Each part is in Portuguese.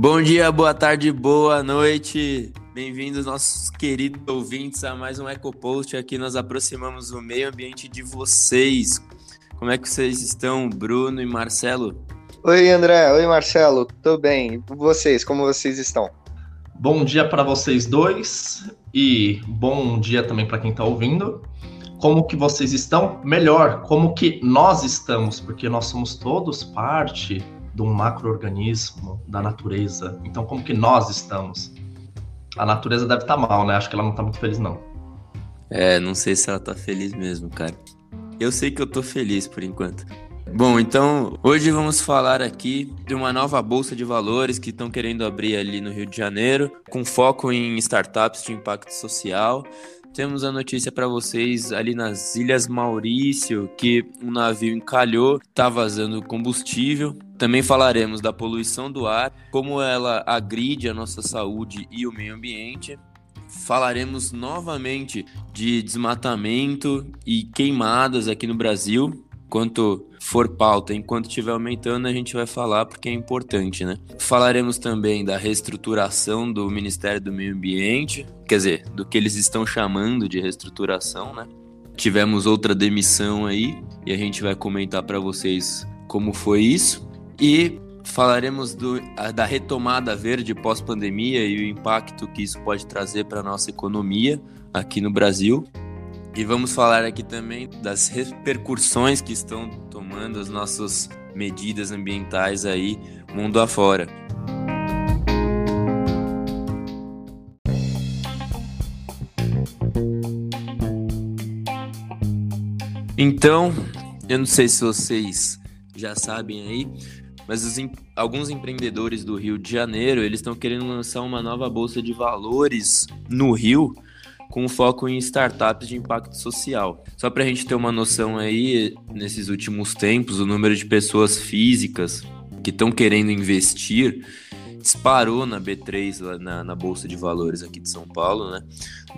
Bom dia, boa tarde, boa noite. Bem-vindos, nossos queridos ouvintes, a mais um EcoPost. Aqui nós aproximamos o meio ambiente de vocês. Como é que vocês estão, Bruno e Marcelo? Oi, André. Oi, Marcelo. Tudo bem? E vocês, como vocês estão? Bom dia para vocês dois e bom dia também para quem está ouvindo. Como que vocês estão? Melhor, como que nós estamos, porque nós somos todos parte de um macroorganismo da natureza. Então, como que nós estamos? A natureza deve estar tá mal, né? Acho que ela não está muito feliz, não. É, não sei se ela está feliz mesmo, cara. Eu sei que eu tô feliz por enquanto. Bom, então hoje vamos falar aqui de uma nova bolsa de valores que estão querendo abrir ali no Rio de Janeiro, com foco em startups de impacto social. Temos a notícia para vocês ali nas Ilhas Maurício que um navio encalhou, está vazando combustível. Também falaremos da poluição do ar, como ela agride a nossa saúde e o meio ambiente. Falaremos novamente de desmatamento e queimadas aqui no Brasil, Enquanto for pauta, enquanto estiver aumentando, a gente vai falar porque é importante, né? Falaremos também da reestruturação do Ministério do Meio Ambiente, quer dizer, do que eles estão chamando de reestruturação, né? Tivemos outra demissão aí e a gente vai comentar para vocês como foi isso. E falaremos do, da retomada verde pós-pandemia e o impacto que isso pode trazer para a nossa economia aqui no Brasil. E vamos falar aqui também das repercussões que estão tomando as nossas medidas ambientais aí mundo afora. Então, eu não sei se vocês já sabem aí, mas os, alguns empreendedores do Rio de Janeiro, eles estão querendo lançar uma nova bolsa de valores no Rio, com foco em startups de impacto social. Só para a gente ter uma noção aí, nesses últimos tempos, o número de pessoas físicas que estão querendo investir disparou na B3, na, na, Bolsa de Valores aqui de São Paulo, né?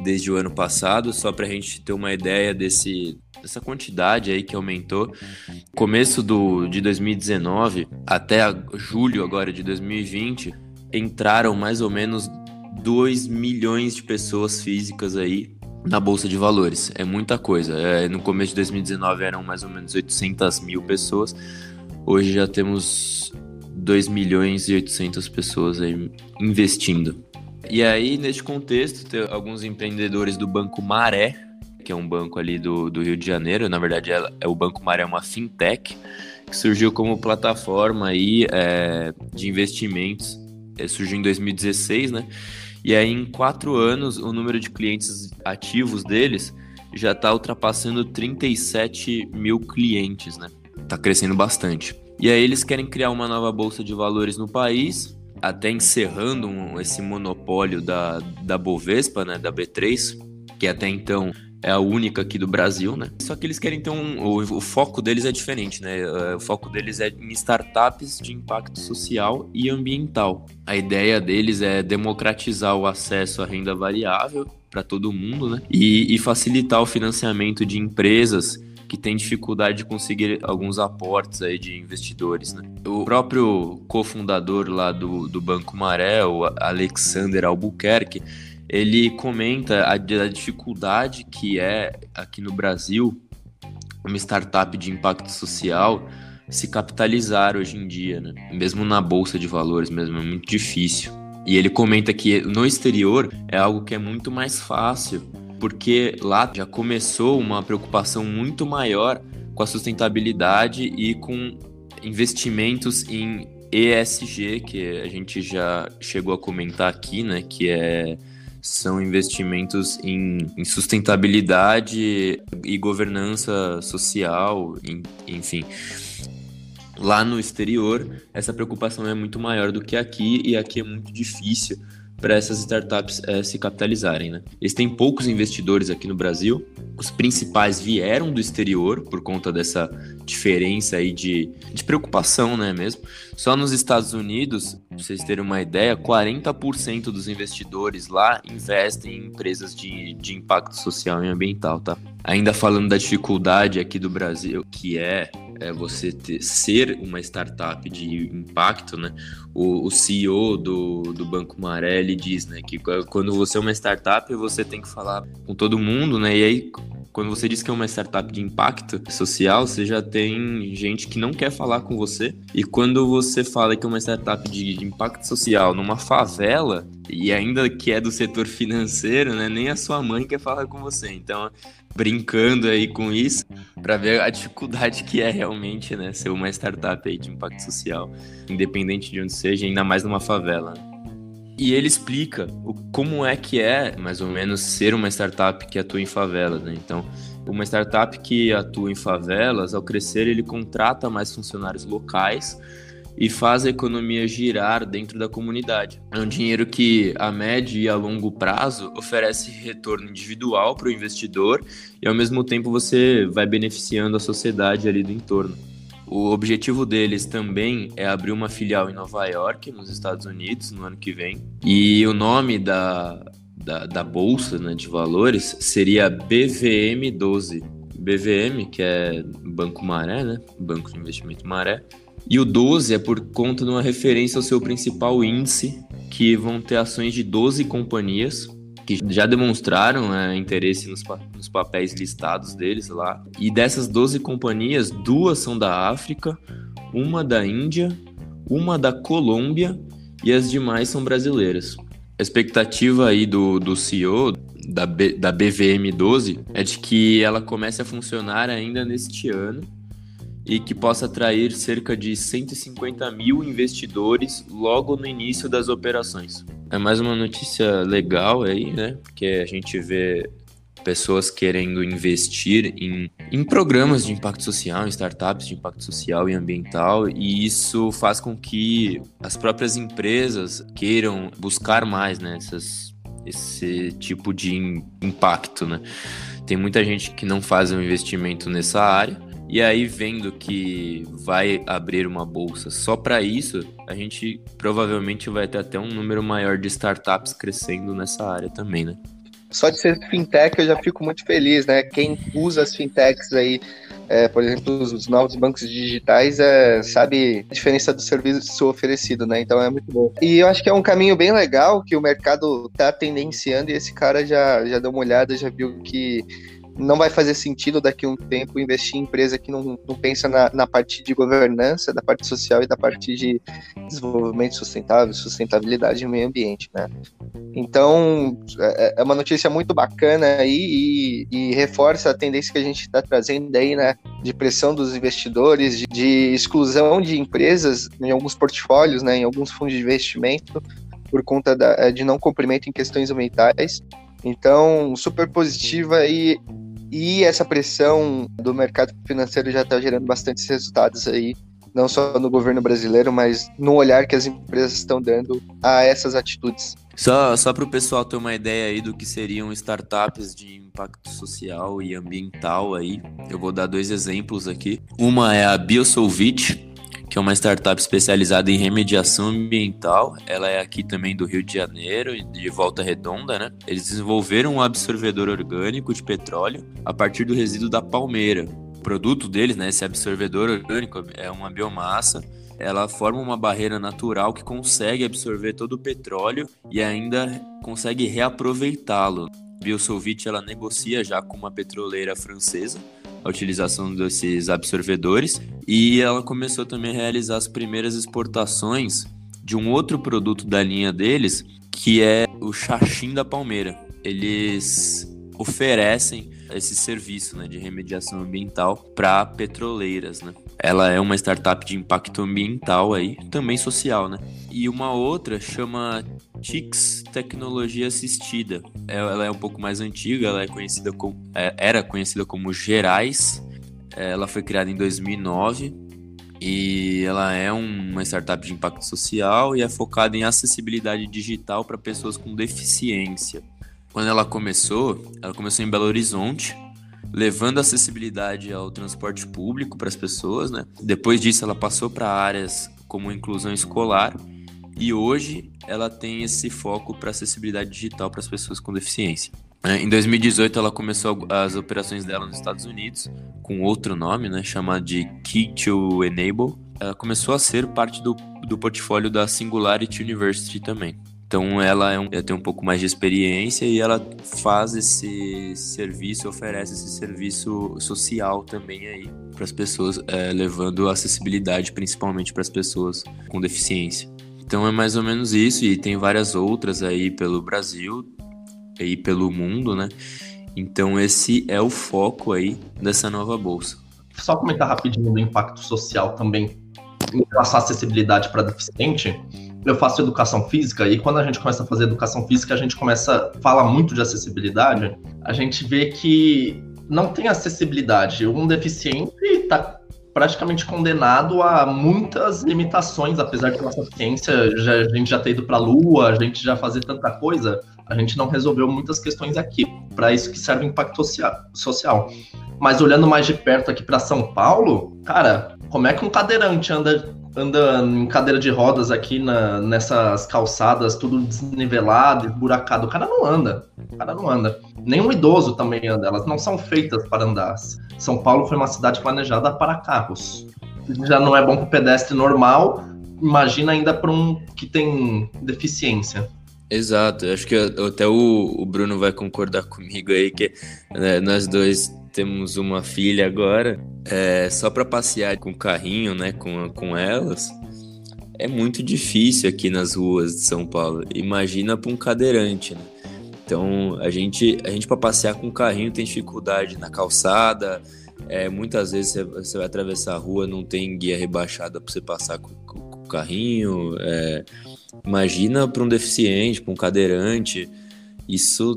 Desde o ano passado, só para a gente ter uma ideia desse, dessa quantidade aí que aumentou. Começo do, de 2019 até julho agora de 2020, entraram mais ou menos 2 milhões de pessoas físicas aí na Bolsa de Valores. É muita coisa. É, no começo de 2019 eram mais ou menos 800 mil pessoas. Hoje já temos 2 milhões e 800 pessoas aí investindo. E aí, neste contexto, tem alguns empreendedores do Banco Maré, que é um banco ali do, do Rio de Janeiro. Na verdade, é, é o Banco Maré é uma fintech que surgiu como plataforma aí, é, de investimentos. É, surgiu em 2016, né? E aí, em quatro anos, o número de clientes ativos deles já está ultrapassando 37 mil clientes, né? Tá crescendo bastante. E aí, eles querem criar uma nova bolsa de valores no país, até encerrando esse monopólio da, da Bovespa, né? Da B3, que até então é a única aqui do Brasil, né? Só que eles querem ter um. O, o, foco deles é diferente, né? É, o foco deles é em startups de impacto social e ambiental. A ideia deles é democratizar o acesso à renda variável para todo mundo, né? E, e facilitar o financiamento de empresas que têm dificuldade de conseguir alguns aportes aí de investidores, né? O próprio cofundador lá do, do Banco Maré, o Alexander Albuquerque, ele comenta a, a dificuldade que é aqui no Brasil uma startup de impacto social se capitalizar hoje em dia, né? Mesmo na bolsa de valores, mesmo é muito difícil. E ele comenta que no exterior é algo que é muito mais fácil, porque lá já começou uma preocupação muito maior com a sustentabilidade e com investimentos em ESG, que a gente já chegou a comentar aqui, né? Que é são investimentos em, em sustentabilidade e governança social, em, enfim. Lá no exterior, essa preocupação é muito maior do que aqui, e aqui é muito difícil para essas startups é, se capitalizarem. Né? Eles têm poucos investidores aqui no Brasil, os principais vieram do exterior por conta dessa diferença aí de, de preocupação, né mesmo? Só nos Estados Unidos, vocês terem uma ideia, 40% dos investidores lá investem em empresas de, de impacto social e ambiental, tá? Ainda falando da dificuldade aqui do Brasil, que é é você ter, ser uma startup de impacto, né? O, o, CEO do, do Banco Maré ele diz, né, que quando você é uma startup você tem que falar com todo mundo, né? E aí quando você diz que é uma startup de impacto social, você já tem gente que não quer falar com você. E quando você fala que é uma startup de impacto social numa favela, e ainda que é do setor financeiro, né, nem a sua mãe quer falar com você. Então, brincando aí com isso, para ver a dificuldade que é realmente, né, ser uma startup aí de impacto social, independente de onde seja, ainda mais numa favela. E ele explica o, como é que é, mais ou menos, ser uma startup que atua em favelas. Né? Então, uma startup que atua em favelas, ao crescer, ele contrata mais funcionários locais e faz a economia girar dentro da comunidade. É um dinheiro que, a médio e a longo prazo, oferece retorno individual para o investidor e, ao mesmo tempo, você vai beneficiando a sociedade ali do entorno. O objetivo deles também é abrir uma filial em Nova York, nos Estados Unidos, no ano que vem. E o nome da, da, da bolsa né, de valores seria BVM12. BVM, que é Banco Maré, né? Banco de Investimento Maré. E o 12 é por conta de uma referência ao seu principal índice, que vão ter ações de 12 companhias que já demonstraram é, interesse nos, nos, papéis listados deles lá. E dessas 12 companhias, duas são da África, uma da Índia, uma da Colômbia e as demais são brasileiras. A expectativa aí do, do CEO da, B, da BVM12 é de que ela comece a funcionar ainda neste ano e que possa atrair cerca de 150 mil investidores logo no início das operações. É mais uma notícia legal aí, né? Porque a gente vê pessoas querendo investir em, em programas de impacto social, em startups de impacto social e ambiental, e isso faz com que as próprias empresas queiram buscar mais né, esse tipo de impacto. Né? Tem muita gente que não faz um investimento nessa área e aí, vendo que vai abrir uma bolsa só para isso, a gente provavelmente vai ter até um número maior de startups crescendo nessa área também, né? Só de ser fintech eu já fico muito feliz, né? Quem usa as fintechs aí, é, por exemplo, os novos bancos digitais, é, sabe a diferença do serviço oferecido, né? Então é muito bom. E eu acho que é um caminho bem legal que o mercado tá tendenciando e esse cara já, já deu uma olhada, já viu que não vai fazer sentido daqui a um tempo investir em empresa que não, não pensa na, na parte de governança, da parte social e da parte de desenvolvimento sustentável, sustentabilidade e meio ambiente, né? Então, é, é uma notícia muito bacana aí e, e reforça a tendência que a gente está trazendo aí, né? De pressão dos investidores, de, de exclusão de empresas em alguns portfólios, né? Em alguns fundos de investimento por conta da, de não cumprimento em questões ambientais. Então, super positiva e e essa pressão do mercado financeiro já está gerando bastantes resultados aí, não só no governo brasileiro, mas no olhar que as empresas estão dando a essas atitudes. Só, só para o pessoal ter uma ideia aí do que seriam startups de impacto social e ambiental aí, eu vou dar dois exemplos aqui. Uma é a Biosolvit, que é uma startup especializada em remediação ambiental. Ela é aqui também do Rio de Janeiro, de Volta Redonda, né? Eles desenvolveram um absorvedor orgânico de petróleo a partir do resíduo da palmeira. O produto deles, né, esse absorvedor orgânico, é uma biomassa ela forma uma barreira natural que consegue absorver todo o petróleo e ainda consegue reaproveitá-lo. Biosolvit ela negocia já com uma petroleira francesa a utilização desses absorvedores e ela começou também a realizar as primeiras exportações de um outro produto da linha deles, que é o chachim da palmeira. Eles oferecem esse serviço né, de remediação ambiental para petroleiras. Né? Ela é uma startup de impacto ambiental aí, também social, né? E uma outra chama TIX Tecnologia Assistida. Ela é um pouco mais antiga, ela é conhecida como, é, era conhecida como Gerais. Ela foi criada em 2009 e ela é uma startup de impacto social e é focada em acessibilidade digital para pessoas com deficiência. Quando ela começou, ela começou em Belo Horizonte, levando acessibilidade ao transporte público para as pessoas, né? Depois disso, ela passou para áreas como inclusão escolar e hoje ela tem esse foco para acessibilidade digital para as pessoas com deficiência. É, em 2018, ela começou as operações dela nos Estados Unidos, com outro nome, né, chamado de Key to Enable. Ela começou a ser parte do, do portfólio da Singularity University também. Então ela, é um, tem um pouco mais de experiência e ela faz esse serviço, oferece esse serviço social também aí para as pessoas, é, levando acessibilidade principalmente para as pessoas com deficiência. Então é mais ou menos isso e tem várias outras aí pelo Brasil e pelo mundo, né? Então esse é o foco aí dessa nova bolsa. Só comentar rapidinho do impacto social também em passar acessibilidade para deficiente. Eu faço educação física e quando a gente começa a fazer educação física, a gente começa a falar muito de acessibilidade, a gente vê que não tem acessibilidade. Um deficiente está praticamente condenado a muitas limitações, apesar de nossa ciência já, a gente já ter ido para a Lua, a gente já fazer tanta coisa, a gente não resolveu muitas questões aqui. Para isso que serve o impacto social. Mas olhando mais de perto aqui para São Paulo, cara, como é que um cadeirante anda anda em cadeira de rodas aqui na, nessas calçadas, tudo desnivelado, esburacado. O cara não anda. O cara não anda. Nenhum idoso também anda. Elas não são feitas para andar. São Paulo foi uma cidade planejada para carros. Já não é bom para pedestre normal. Imagina ainda para um que tem deficiência. Exato, acho que até o Bruno vai concordar comigo aí que né, nós dois temos uma filha agora, é, só para passear com o carrinho, né, com, com elas, é muito difícil aqui nas ruas de São Paulo. Imagina para um cadeirante, né? Então, a gente, a gente para passear com o carrinho tem dificuldade na calçada. É, muitas vezes você, vai atravessar a rua, não tem guia rebaixada para você passar com, com, com o carrinho. É, imagina para um deficiente, para um cadeirante. Isso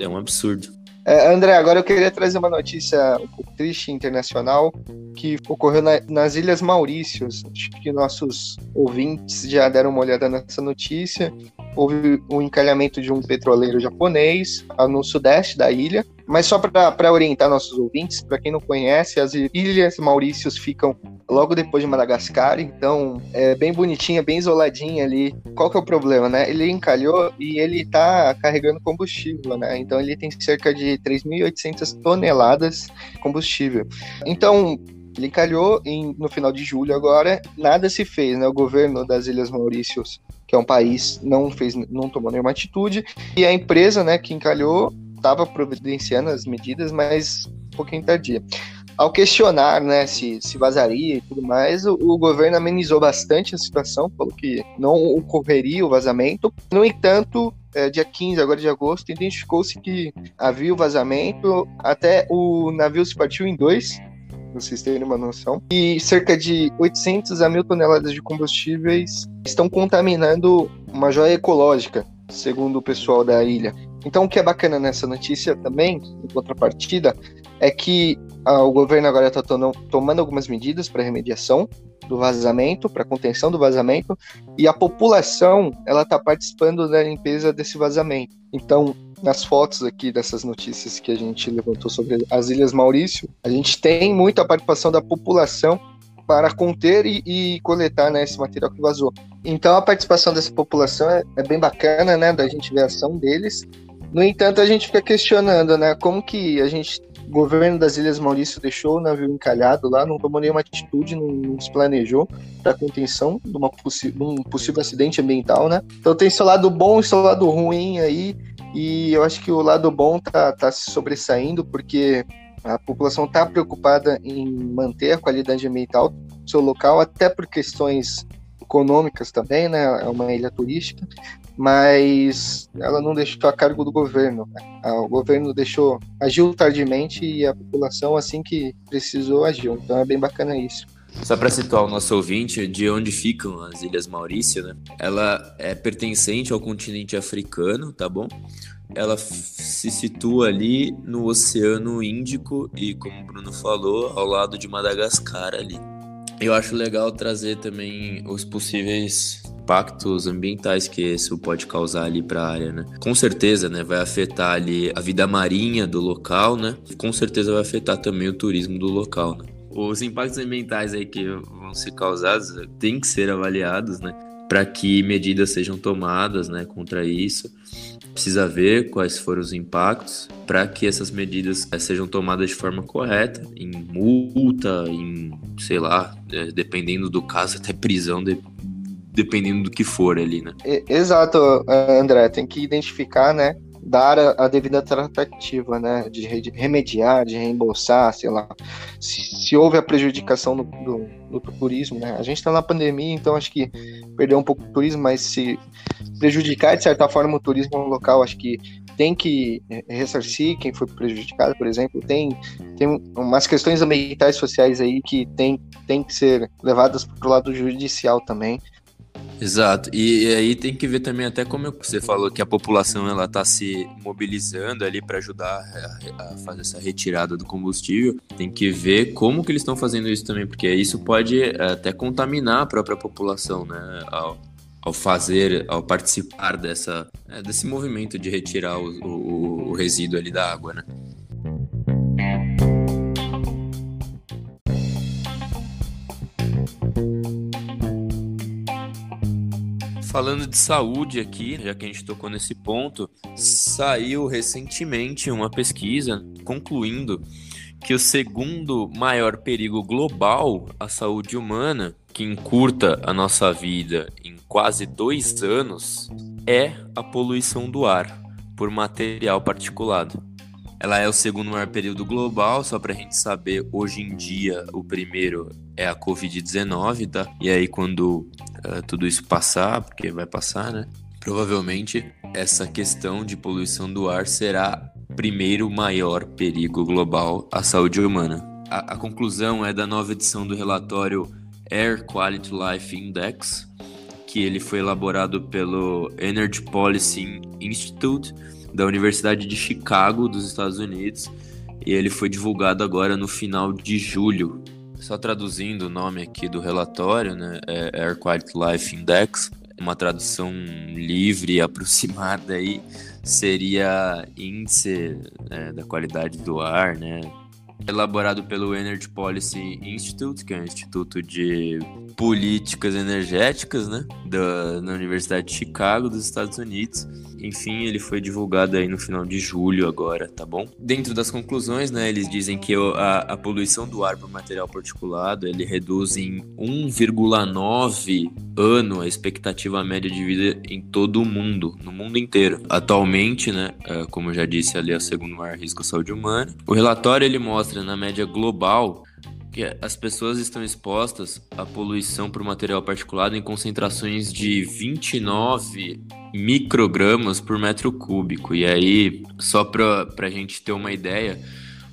é um absurdo. É, André, agora eu queria trazer uma notícia um pouco triste internacional que ocorreu na, nas Ilhas Maurícios. Acho que nossos ouvintes já deram uma olhada nessa notícia. Houve o um encalhamento de um petroleiro japonês no sudeste da ilha mas só para orientar nossos ouvintes, para quem não conhece, as Ilhas Maurícios ficam logo depois de Madagascar, então é bem bonitinha, bem isoladinha ali. Qual que é o problema, né? Ele encalhou e ele está carregando combustível, né? Então ele tem cerca de 3.800 toneladas de combustível. Então, ele encalhou em, no final de julho agora, nada se fez, né? O governo das Ilhas Maurícios, que é um país, não fez, não tomou nenhuma atitude, e a empresa, né, que encalhou, estava providenciando as medidas, mas um pouquinho tardia. Ao questionar né, se, se vazaria e tudo mais, o, o, governo amenizou bastante a situação, falou que não ocorreria o vazamento. No entanto, é, dia 15 agora de agosto, identificou-se que havia o vazamento, até o navio se partiu em dois, pra vocês terem uma noção, e cerca de 800 a mil toneladas de combustíveis estão contaminando uma joia ecológica, segundo o pessoal da ilha. Então, o que é bacana nessa notícia também, em contrapartida, é que ah, o governo agora está tomando algumas medidas para remediação do vazamento, para contenção do vazamento, e a população ela está participando da limpeza desse vazamento. Então, nas fotos aqui dessas notícias que a gente levantou sobre as Ilhas Maurício, a gente tem muita participação da população para conter e, e coletar né, esse material que vazou. Então a participação dessa população é, é, bem bacana, né, da gente ver a ação deles no entanto, a gente fica questionando, né? Como que a gente, o governo das Ilhas Maurício deixou o navio encalhado lá, não tomou nenhuma atitude, não, não se planejou para contenção de, uma de um possível acidente ambiental, né? Então tem seu lado bom e seu lado ruim aí, e eu acho que o lado bom tá, tá se sobressaindo, porque a população está preocupada em manter a qualidade ambiental do seu local, até por questões econômicas também, né? É uma ilha turística mas ela não deixou a cargo do governo. Né? O governo deixou, agiu tardiamente e a população, assim que precisou, agiu. Então é bem bacana isso. Só para situar o nosso ouvinte, de onde ficam as Ilhas Maurício, né? Ela é pertencente ao continente africano, tá bom? Ela se situa ali no Oceano Índico e, como o Bruno falou, ao lado de Madagascar ali. Eu acho legal trazer também os possíveis impactos ambientais que isso pode causar ali para a área, né? Com certeza, né, vai afetar ali a vida marinha do local, né? Com certeza vai afetar também o turismo do local, né? Os impactos ambientais aí que vão ser causados têm que ser avaliados, né? Para que medidas sejam tomadas, né, contra isso. Precisa ver quais foram os impactos para que essas medidas eh, sejam tomadas de forma correta, em multa, em, sei lá, eh, dependendo do caso, até prisão, de, dependendo do que for ali, né? Exato, André, tem que identificar, né, dar a, a, devida tratativa, né, de remediar, de reembolsar, sei lá, se, se houve a prejudicação do, do, do turismo, né, a gente está na pandemia, então acho que perdeu um pouco o turismo, mas se prejudicar de certa forma o turismo local, acho que tem que ressarcir quem foi prejudicado, por exemplo, tem, tem umas questões ambientais sociais aí que tem, tem que ser levadas para o lado judicial também, Exato. E, e, aí tem que ver também até como você falou que a população ela está se mobilizando ali para ajudar a, a, fazer essa retirada do combustível. Tem que ver como que eles estão fazendo isso também, porque isso pode é, até contaminar a própria população, né? Ao, ao fazer, ao participar dessa, é, desse movimento de retirar o, o, o resíduo ali da água, né? Falando de saúde aqui, já que a gente tocou nesse ponto, saiu recentemente uma pesquisa concluindo que o segundo maior perigo global à saúde humana, que encurta a nossa vida em quase dois anos, é a poluição do ar por material particulado. Ela é o segundo maior período global, só para a gente saber, hoje em dia o primeiro é a Covid-19, tá? E aí quando uh, tudo isso passar, porque vai passar, né? Provavelmente essa questão de poluição do ar será primeiro maior perigo global à saúde humana. A, a conclusão é da nova edição do relatório Air Quality Life Index, que ele foi elaborado pelo Energy Policy Institute da Universidade de Chicago, dos Estados Unidos, e ele foi divulgado agora no final de julho. Só traduzindo o nome aqui do relatório, né, é Air Quality Life Index, uma tradução livre e aproximada aí seria índice né, da qualidade do ar, né, elaborado pelo Energy Policy Institute, que é um instituto de políticas energéticas, né, da, na Universidade de Chicago, dos Estados Unidos. Enfim, ele foi divulgado aí no final de julho agora, tá bom? Dentro das conclusões, né, eles dizem que a, a poluição do ar por material particulado, ele reduz em 1,9 ano a expectativa média de vida em todo o mundo, no mundo inteiro. Atualmente, né, é, como eu já disse ali, é o segundo maior risco à saúde humana. O relatório ele mostra na média global que as pessoas estão expostas à poluição por material particulado em concentrações de 29 microgramas por metro cúbico. E aí, só para a gente ter uma ideia,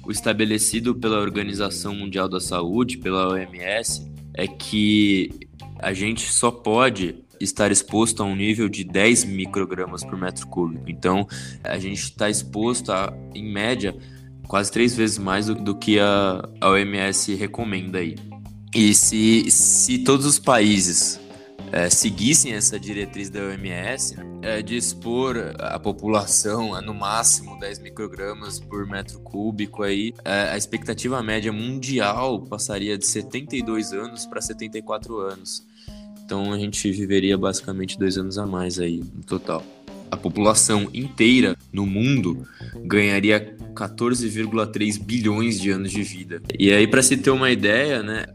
o estabelecido pela Organização Mundial da Saúde, pela OMS, é que a gente só pode estar exposto a um nível de 10 microgramas por metro cúbico. Então, a gente está exposto a, em média, quase três vezes mais do, do que a, a OMS recomenda aí. E se, se todos os países é, seguissem essa diretriz da OMS é, de expor a população a no máximo 10 microgramas por metro cúbico, aí, é, a expectativa média mundial passaria de 72 anos para 74 anos. Então a gente viveria basicamente dois anos a mais aí no total a população inteira no mundo ganharia 14,3 bilhões de anos de vida. E aí, para se ter uma ideia, né?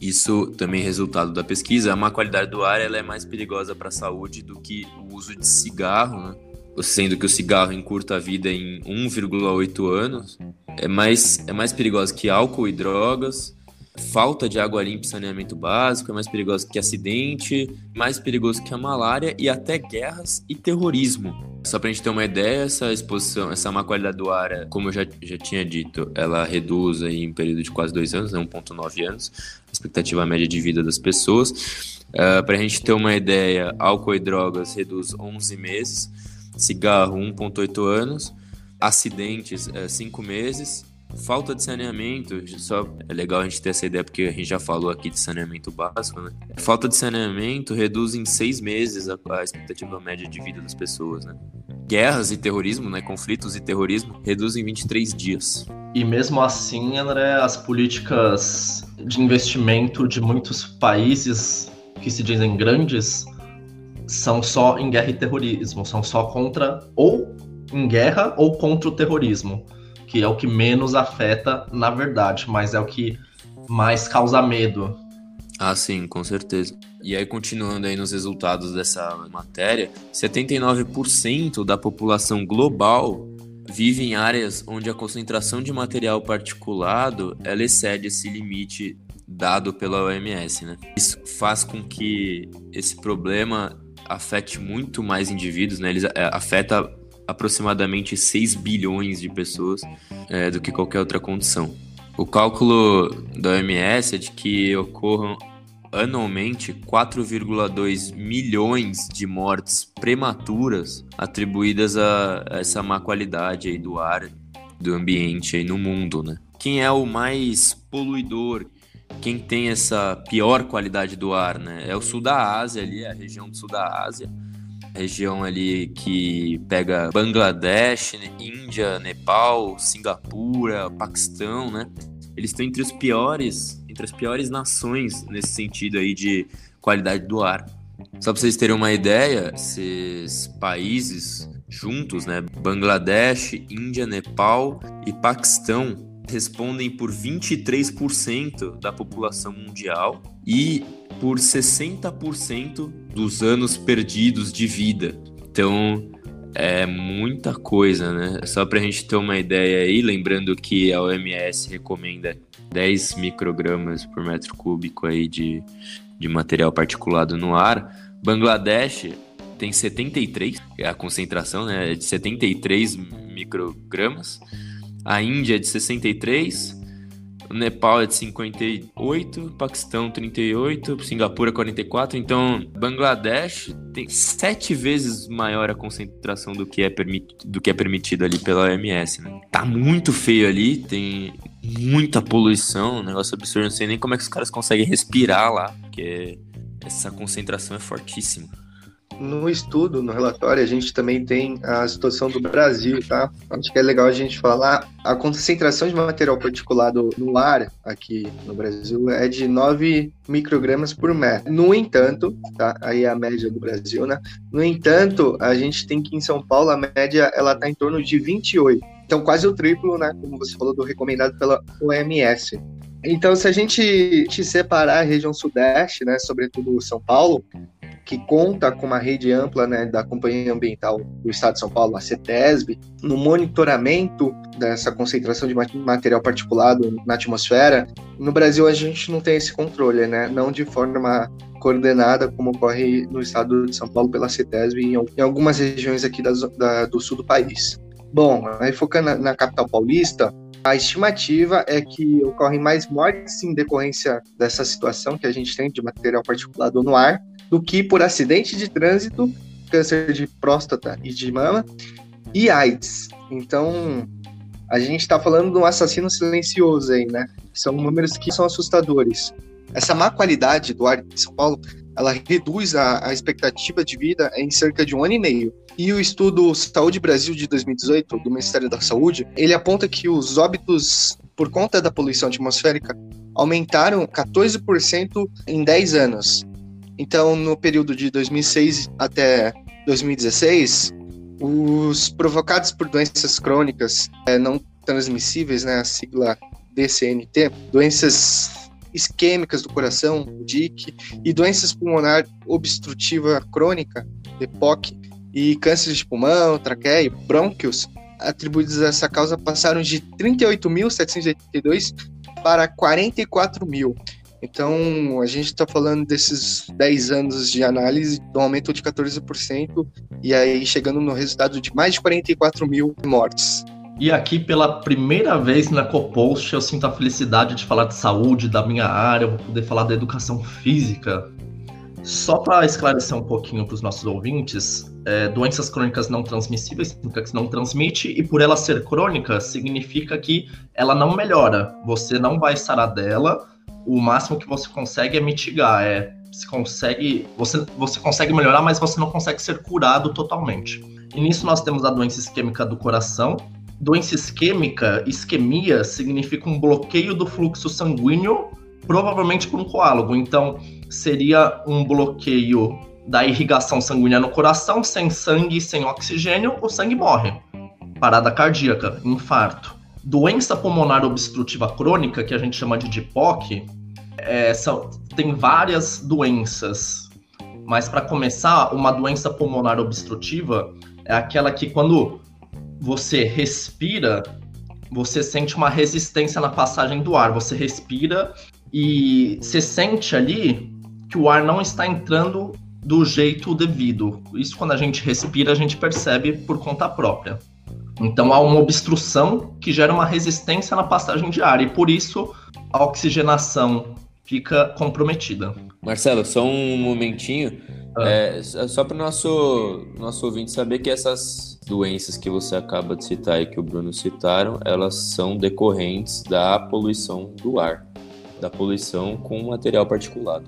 Isso também é resultado da pesquisa. A má qualidade do ar ela é mais perigosa para a saúde do que o uso de cigarro, né? sendo que o cigarro encurta a vida em 1,8 anos. É mais, é mais perigosa que álcool e drogas falta de água limpa e saneamento básico, é mais perigoso que acidente, mais perigoso que a malária e até guerras e terrorismo. Só pra gente ter uma ideia, essa exposição, essa má qualidade do ar, como eu já, já tinha dito, ela reduz aí em período de quase dois anos, né, 1,9 anos, a expectativa média de vida das pessoas. Uh, pra gente ter uma ideia, álcool e drogas reduz 11 meses, cigarro 1,8 anos, acidentes 5 uh, meses, Falta de saneamento, só é legal a gente ter essa ideia porque a gente já falou aqui de saneamento básico, né? Falta de saneamento reduz em seis meses a, a expectativa média de vida das pessoas, né? Guerras e terrorismo, né? Conflitos e terrorismo reduzem em 23 dias. E mesmo assim, André, as políticas de investimento de muitos países que se dizem grandes são só em guerra e terrorismo, são só contra ou em guerra ou contra o terrorismo, que é o que menos afeta na verdade, mas é o que mais causa medo. Ah, sim, com certeza. E aí, continuando aí nos resultados dessa matéria, 79% da população global vive em áreas onde a concentração de material particulado ela excede esse limite dado pela OMS, né? Isso faz com que esse problema afete muito mais indivíduos, né? Ele é, afeta aproximadamente 6 bilhões de pessoas é, do que qualquer outra condição. O cálculo da OMS é de que ocorram anualmente 4,2 milhões de mortes prematuras atribuídas a essa má qualidade aí do ar, do ambiente aí no mundo, né? Quem é o mais poluidor? Quem tem essa pior qualidade do ar, né? É o sul da Ásia ali, a região do sul da Ásia. Região ali que pega Bangladesh, né? Índia, Nepal, Singapura, Paquistão, né? Eles estão entre os piores entre as piores nações nesse sentido aí de qualidade do ar. Só para vocês terem uma ideia, esses países juntos, né, Bangladesh, Índia, Nepal e Paquistão respondem por 23% da população mundial e por 60% dos anos perdidos de vida. Então, é muita coisa, né? Só para a gente ter uma ideia aí, lembrando que a OMS recomenda 10 microgramas por metro cúbico aí de, de material particulado no ar. Bangladesh tem 73, é a concentração né, é de 73 microgramas. A Índia é de 63, o Nepal é de 58, Paquistão 38, Singapura 44. Então, Bangladesh tem sete vezes maior a concentração do que é, do que é permitido ali pela OMS. Né? Tá muito feio ali, tem muita poluição, um negócio absurdo. Não sei nem como é que os caras conseguem respirar lá, porque essa concentração é fortíssima no estudo, no relatório, a gente também tem a situação do Brasil, tá? Acho que é legal a gente falar. A concentração de material particulado no ar aqui no Brasil é de 9 microgramas por metro. No entanto, tá? Aí é a média do Brasil, né? No entanto, a gente tem que em São Paulo a média ela tá em torno de 28. Então, quase o triplo, né? Como você falou, do recomendado pela OMS. Então, se a gente te separar a região sudeste, né, sobretudo São Paulo, que conta com uma rede ampla né, da Companhia Ambiental do Estado de São Paulo, a CETESB, no monitoramento dessa concentração de material particulado na atmosfera, no Brasil a gente não tem esse controle, né? Não de forma coordenada como ocorre no estado de São Paulo pela CETESB e em algumas regiões aqui da, da, do sul do país. Bom, aí focando na, na capital paulista, a estimativa é que ocorrem mais mortes em decorrência dessa situação que a gente tem de material particulado no ar do que por acidente de trânsito, câncer de próstata e de mama e AIDS. Então, a gente está falando de um assassino silencioso aí, né? São números que são assustadores. Essa má qualidade do ar de São Paulo, ela reduz a, a expectativa de vida em cerca de um ano e meio. E o estudo Saúde Brasil de 2018, do Ministério da Saúde, ele aponta que os óbitos por conta da poluição atmosférica aumentaram 14% em 10 anos. Então, no período de 2006 até 2016, os provocados por doenças crônicas é, não transmissíveis, né, a sigla DCNT, doenças isquêmicas do coração, DIC, e doenças pulmonar obstrutiva crônica, EPOC, e câncer de pulmão, traqueia e brônquios, atribuídos a essa causa, passaram de 38.782 para 44 mil. Então, a gente está falando desses 10 anos de análise, do aumento de 14%, e aí chegando no resultado de mais de 44 mil mortes. E aqui, pela primeira vez na Copost, eu sinto a felicidade de falar de saúde, da minha área, vou poder falar da educação física. Só para esclarecer um pouquinho para os nossos ouvintes, é, doenças crônicas não transmissíveis significa que não transmite, e por ela ser crônica, significa que ela não melhora. Você não vai sarar dela, o máximo que você consegue é mitigar, é se consegue, você, você consegue melhorar, mas você não consegue ser curado totalmente. E nisso nós temos a doença isquêmica do coração. Doença isquêmica, isquemia, significa um bloqueio do fluxo sanguíneo, provavelmente por um coágulo. Então, seria um bloqueio da irrigação sanguínea no coração, sem sangue, sem oxigênio, o sangue morre. Parada cardíaca, infarto. Doença pulmonar obstrutiva crônica, que a gente chama de DIPOC, é, são, tem várias doenças. Mas para começar, uma doença pulmonar obstrutiva é aquela que quando você respira, você sente uma resistência na passagem do ar. Você respira e você sente ali que o ar não está entrando do jeito devido. Isso quando a gente respira, a gente percebe por conta própria. Então há uma obstrução que gera uma resistência na passagem de ar e por isso a oxigenação fica comprometida. Marcelo, só um momentinho. Ah. É, só para o nosso, nosso ouvinte saber que essas doenças que você acaba de citar e que o Bruno citaram, elas são decorrentes da poluição do ar, da poluição com material particulado.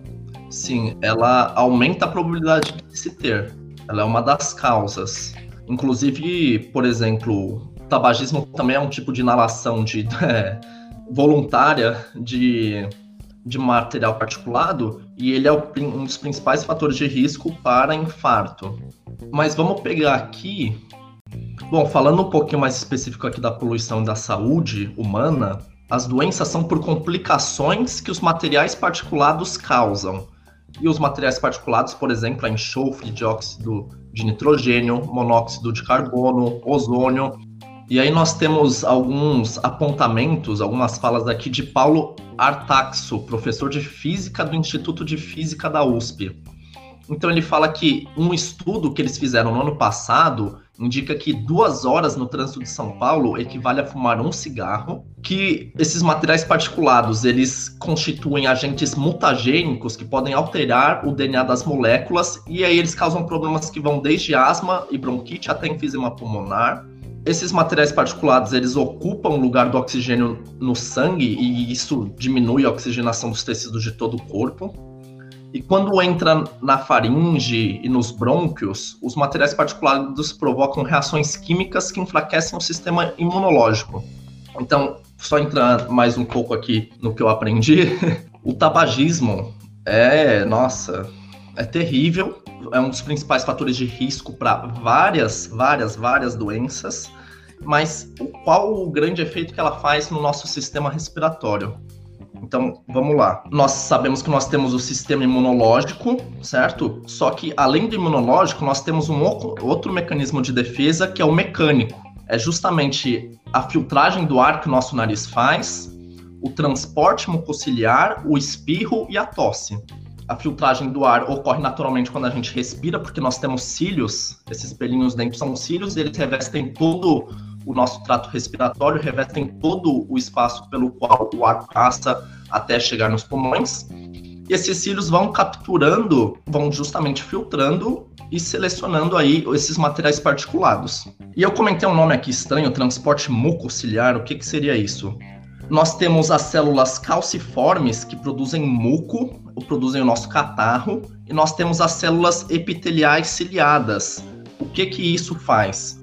Sim, ela aumenta a probabilidade de se ter. Ela é uma das causas. Inclusive, por exemplo, o tabagismo também é um tipo de inalação de, é, voluntária de, de material particulado e ele é um dos principais fatores de risco para infarto. Mas vamos pegar aqui. Bom, falando um pouquinho mais específico aqui da poluição da saúde humana, as doenças são por complicações que os materiais particulados causam. E os materiais particulados, por exemplo, a enxofre, dióxido de nitrogênio, monóxido de carbono, ozônio. E aí nós temos alguns apontamentos, algumas falas aqui de Paulo Artaxo, professor de física do Instituto de Física da USP. Então ele fala que um estudo que eles fizeram no ano passado indica que duas horas no trânsito de São Paulo equivale a fumar um cigarro, que esses materiais particulados eles constituem agentes mutagênicos que podem alterar o DNA das moléculas e aí eles causam problemas que vão desde asma e bronquite até enfisema pulmonar. Esses materiais particulados eles ocupam o lugar do oxigênio no sangue e isso diminui a oxigenação dos tecidos de todo o corpo. E quando entra na faringe e nos brônquios, os materiais particulados provocam reações químicas que enfraquecem o sistema imunológico. Então, só entrar mais um pouco aqui no que eu aprendi, o tabagismo é, nossa, é terrível, é um dos principais fatores de risco para várias, várias, várias doenças. Mas qual o grande efeito que ela faz no nosso sistema respiratório? Então, vamos lá. Nós sabemos que nós temos o sistema imunológico, certo? Só que além do imunológico, nós temos um outro mecanismo de defesa que é o mecânico. É justamente a filtragem do ar que o nosso nariz faz, o transporte mucociliar, o espirro e a tosse. A filtragem do ar ocorre naturalmente quando a gente respira, porque nós temos cílios, esses pelinhos dentro são cílios, e eles revestem todo o nosso trato respiratório, revestem todo o espaço pelo qual o ar passa até chegar nos pulmões. E esses cílios vão capturando, vão justamente filtrando e selecionando aí esses materiais particulados. E eu comentei um nome aqui estranho, transporte mucociliar, o que, que seria isso? Nós temos as células calciformes que produzem muco, produzem o nosso catarro, e nós temos as células epiteliais ciliadas. O que que isso faz?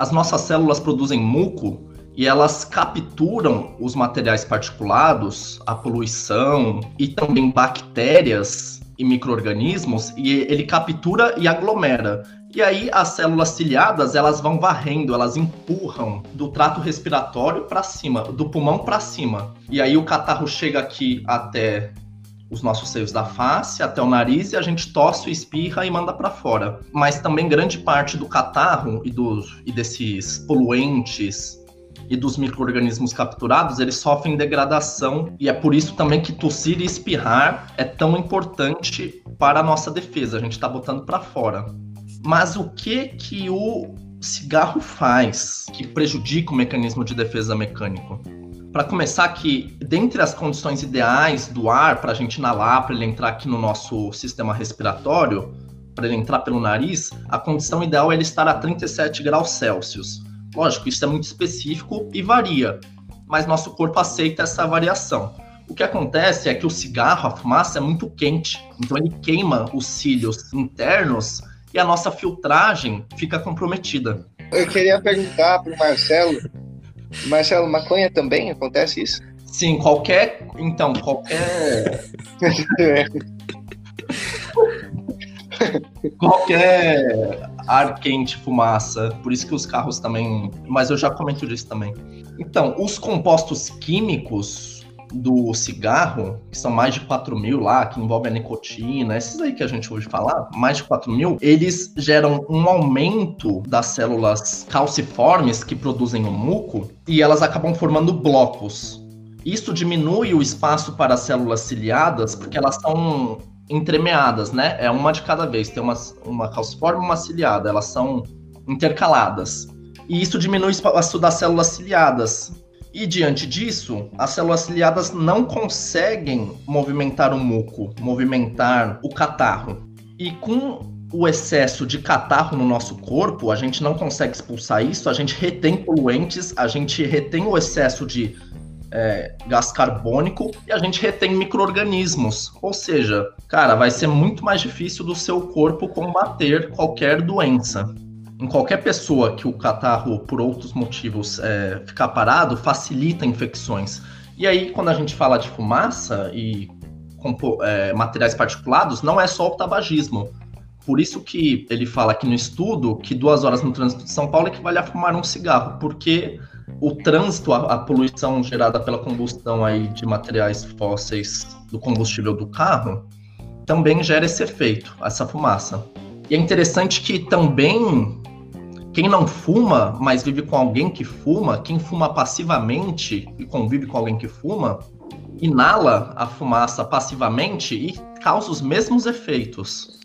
as nossas células produzem muco e elas capturam os materiais particulados, a poluição e também bactérias e microorganismos e ele captura e aglomera. E aí as células ciliadas, elas vão varrendo, elas empurram do trato respiratório para cima, do pulmão para cima. E aí o catarro chega aqui até os nossos seios da face até o nariz e a gente tosse, espirra e manda para fora. Mas também grande parte do catarro e, dos, e desses poluentes e dos micro-organismos capturados, eles sofrem degradação e é por isso também que tossir e espirrar é tão importante para a nossa defesa. A gente está botando para fora. Mas o que que o cigarro faz que prejudica o mecanismo de defesa mecânico? para começar que dentre as condições ideais do ar para a gente inalar, para ele entrar aqui no nosso sistema respiratório, para ele entrar pelo nariz, a condição ideal é ele estar a 37 graus Celsius. Lógico, isso é muito específico e varia, mas nosso corpo aceita essa variação. O que acontece é que o cigarro, a fumaça, é muito quente, então ele queima os cílios internos e a nossa filtragem fica comprometida. Eu queria perguntar para o Marcelo Marcelo, maconha também acontece isso? Sim, qualquer. Então, qualquer. qualquer ar quente, fumaça. Por isso que os carros também. Mas eu já comento disso também. Então, os compostos químicos do cigarro, que são mais de 4 mil lá, que envolvem a nicotina, esses aí que a gente ouve falar, mais de 4 mil, eles geram um aumento das células calciformes que produzem o muco e elas acabam formando blocos. Isso diminui o espaço para as células ciliadas, porque elas são entremeadas, né? É uma de cada vez. Tem uma, uma calciforme e uma ciliada. Elas são intercaladas. E isso diminui o espaço das células ciliadas. E diante disso, as células ciliadas não conseguem movimentar o muco, movimentar o catarro. E com o excesso de catarro no nosso corpo, a gente não consegue expulsar isso, a gente retém poluentes, a gente retém o excesso de é, gás carbônico e a gente retém micro-organismos. Ou seja, cara, vai ser muito mais difícil do seu corpo combater qualquer doença em qualquer pessoa que o catarro, por outros motivos, é, ficar parado, facilita infecções. E aí, quando a gente fala de fumaça e é, materiais particulados, não é só o tabagismo. Por isso que ele fala aqui no estudo que duas horas no trânsito de São Paulo equivale a fumar um cigarro, porque o trânsito, a, a poluição gerada pela combustão aí de materiais fósseis do combustível do carro, também gera esse efeito, essa fumaça. E é interessante que também quem não fuma, mas vive com alguém que fuma, quem fuma passivamente e convive com alguém que fuma, inala a fumaça passivamente e causa os mesmos efeitos.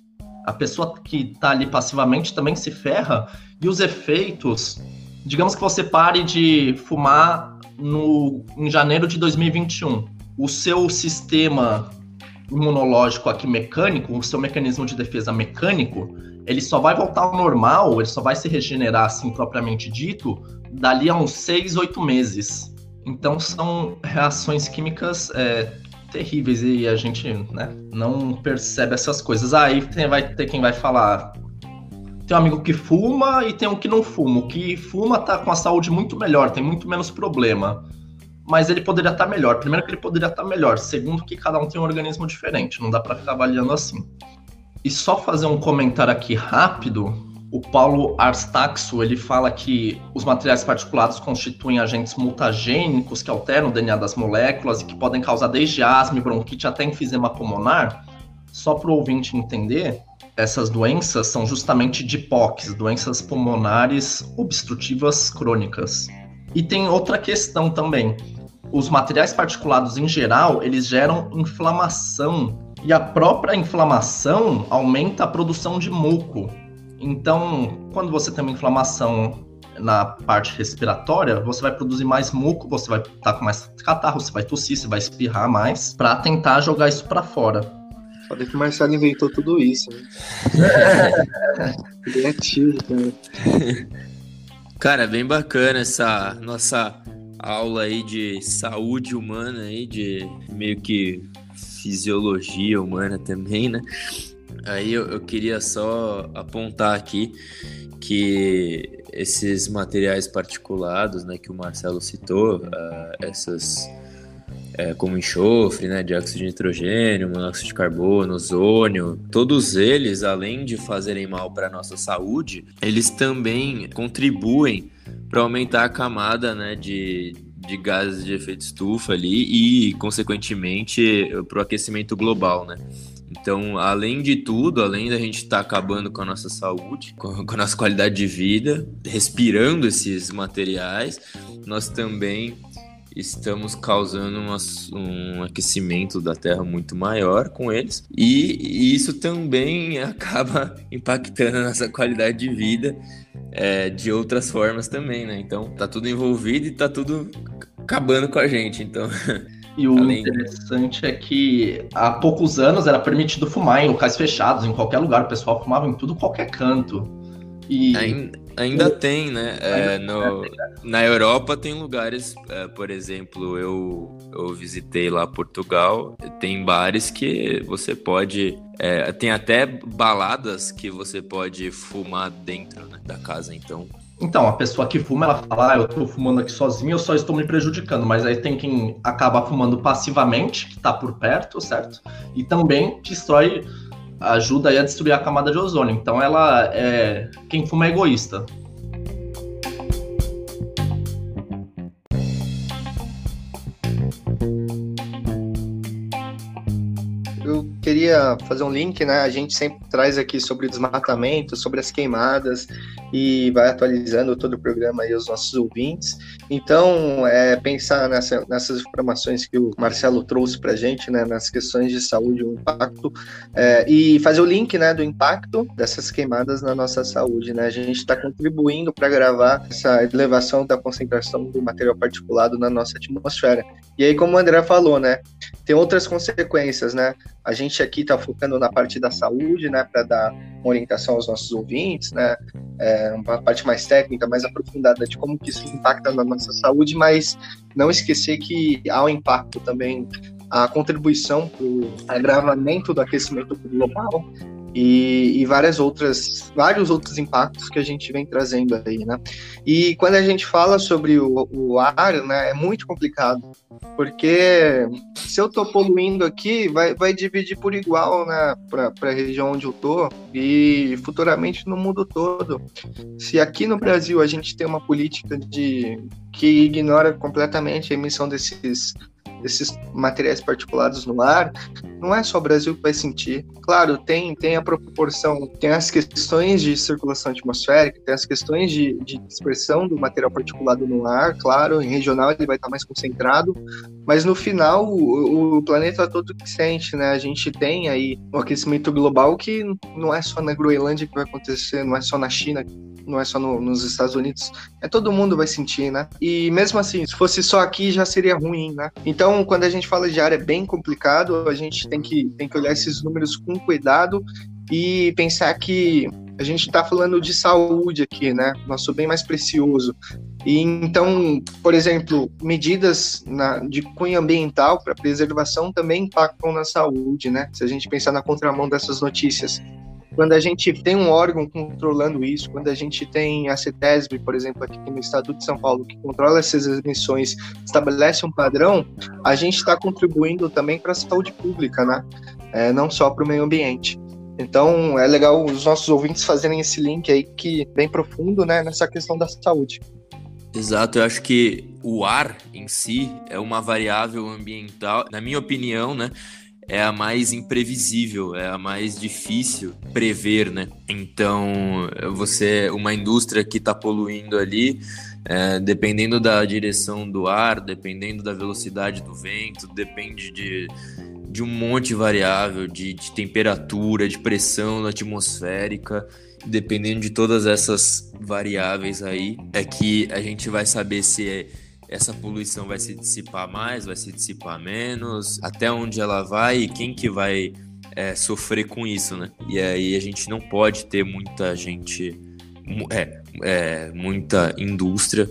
A pessoa que está ali passivamente também se ferra e os efeitos. Digamos que você pare de fumar no, em janeiro de 2021. O seu sistema imunológico aqui mecânico, o seu mecanismo de defesa mecânico, ele só vai voltar ao normal, ele só vai se regenerar, assim, propriamente dito, dali a uns seis, oito meses. Então são reações químicas é, terríveis e a gente né, não percebe essas coisas. Aí tem, vai ter quem vai falar. Tem um amigo que fuma e tem um que não fuma. O que fuma tá com a saúde muito melhor, tem muito menos problema. Mas ele poderia estar tá melhor. Primeiro que ele poderia estar tá melhor. Segundo que cada um tem um organismo diferente. Não dá para ficar avaliando assim. E só fazer um comentário aqui rápido, o Paulo Arstaxo, ele fala que os materiais particulados constituem agentes mutagênicos que alteram o DNA das moléculas e que podem causar desde asma bronquite até enfisema pulmonar. Só para o ouvinte entender, essas doenças são justamente DIPOCs, doenças pulmonares obstrutivas crônicas. E tem outra questão também. Os materiais particulados em geral, eles geram inflamação e a própria inflamação aumenta a produção de muco. Então, quando você tem uma inflamação na parte respiratória, você vai produzir mais muco, você vai estar tá com mais catarro, você vai tossir, você vai espirrar mais, para tentar jogar isso para fora. Olha que o Marcelo inventou tudo isso. Né? Criativo, cara. Cara, bem bacana essa nossa aula aí de saúde humana aí, de meio que fisiologia humana também, né? Aí eu, eu queria só apontar aqui que esses materiais particulados, né, que o Marcelo citou, uh, essas é, como enxofre, né, dióxido de nitrogênio, monóxido de carbono, ozônio, todos eles, além de fazerem mal para a nossa saúde, eles também contribuem para aumentar a camada né, de, de gases de efeito estufa ali e, consequentemente, para o aquecimento global, né? Então, além de tudo, além da gente estar tá acabando com a nossa saúde, com, a nossa qualidade de vida, respirando esses materiais, nós também estamos causando uma, um aquecimento da Terra muito maior com eles e, e isso também acaba impactando a nossa qualidade de vida é, de outras formas também, né? Então tá tudo envolvido e tá tudo acabando com a gente, então. E o Além interessante é que há poucos anos era permitido fumar em locais fechados, em qualquer lugar, o pessoal fumava em tudo, qualquer canto. E ainda, ainda tem, né? É, no, na Europa tem lugares, é, por exemplo, eu, eu visitei lá Portugal, tem bares que você pode. É, tem até baladas que você pode fumar dentro né, da casa, então. Então, a pessoa que fuma, ela fala, ah, eu tô fumando aqui sozinho, eu só estou me prejudicando. Mas aí tem quem acaba fumando passivamente, que tá por perto, certo? E também destrói ajuda a destruir a camada de ozônio. Então ela é quem fuma é egoísta. Queria fazer um link, né? A gente sempre traz aqui sobre desmatamento, sobre as queimadas e vai atualizando todo o programa aí os nossos ouvintes. Então, é, pensar nessa, nessas informações que o Marcelo trouxe para a gente, né? Nas questões de saúde, o impacto é, e fazer o link, né? Do impacto dessas queimadas na nossa saúde, né? A gente está contribuindo para gravar essa elevação da concentração do material particulado na nossa atmosfera. E aí, como o André falou, né? Tem outras consequências, né? A gente aqui está focando na parte da saúde, né, para dar uma orientação aos nossos ouvintes, né, é, uma parte mais técnica, mais aprofundada de como que isso impacta na nossa saúde, mas não esquecer que há um impacto também, a contribuição para o agravamento do aquecimento global e, e, várias outras, vários outros impactos que a gente vem trazendo aí, né? E quando a gente fala sobre o, o ar, né, é muito complicado, porque se eu estou poluindo aqui, vai, vai dividir por igual, né, para a região onde eu tô e futuramente no mundo todo. Se aqui no Brasil a gente tem uma política de que ignora completamente a emissão desses desses materiais particulados no ar, não é só o Brasil que vai sentir. Claro, tem, tem a proporção, tem as questões de circulação atmosférica, tem as questões de, de dispersão do material particulado no ar, claro, em regional ele vai estar mais concentrado, mas no final o, o planeta todo que sente, né? A gente tem aí o aquecimento global que não é só na Groenlândia que vai acontecer, não é só na China não é só no, nos Estados Unidos, é todo mundo vai sentir, né? E mesmo assim, se fosse só aqui já seria ruim, né? Então, quando a gente fala de área é bem complicado, a gente tem que, tem que olhar esses números com cuidado e pensar que a gente está falando de saúde aqui, né? Nosso bem mais precioso. E então, por exemplo, medidas na, de cunho ambiental para preservação também impactam na saúde, né? Se a gente pensar na contramão dessas notícias quando a gente tem um órgão controlando isso, quando a gente tem a CETESB, por exemplo, aqui no estado de São Paulo, que controla essas emissões, estabelece um padrão, a gente está contribuindo também para a saúde pública, né? É, não só para o meio ambiente. Então, é legal os nossos ouvintes fazerem esse link aí que bem profundo, né, nessa questão da saúde. Exato, eu acho que o ar em si é uma variável ambiental, na minha opinião, né? É a mais imprevisível, é a mais difícil prever, né? Então, você, uma indústria que está poluindo ali, é, dependendo da direção do ar, dependendo da velocidade do vento, depende de, de um monte de variável, de, de temperatura, de pressão atmosférica, dependendo de todas essas variáveis aí, é que a gente vai saber se é essa poluição vai se dissipar mais, vai se dissipar menos, até onde ela vai e quem que vai é, sofrer com isso, né? E aí a gente não pode ter muita gente, é, é, muita indústria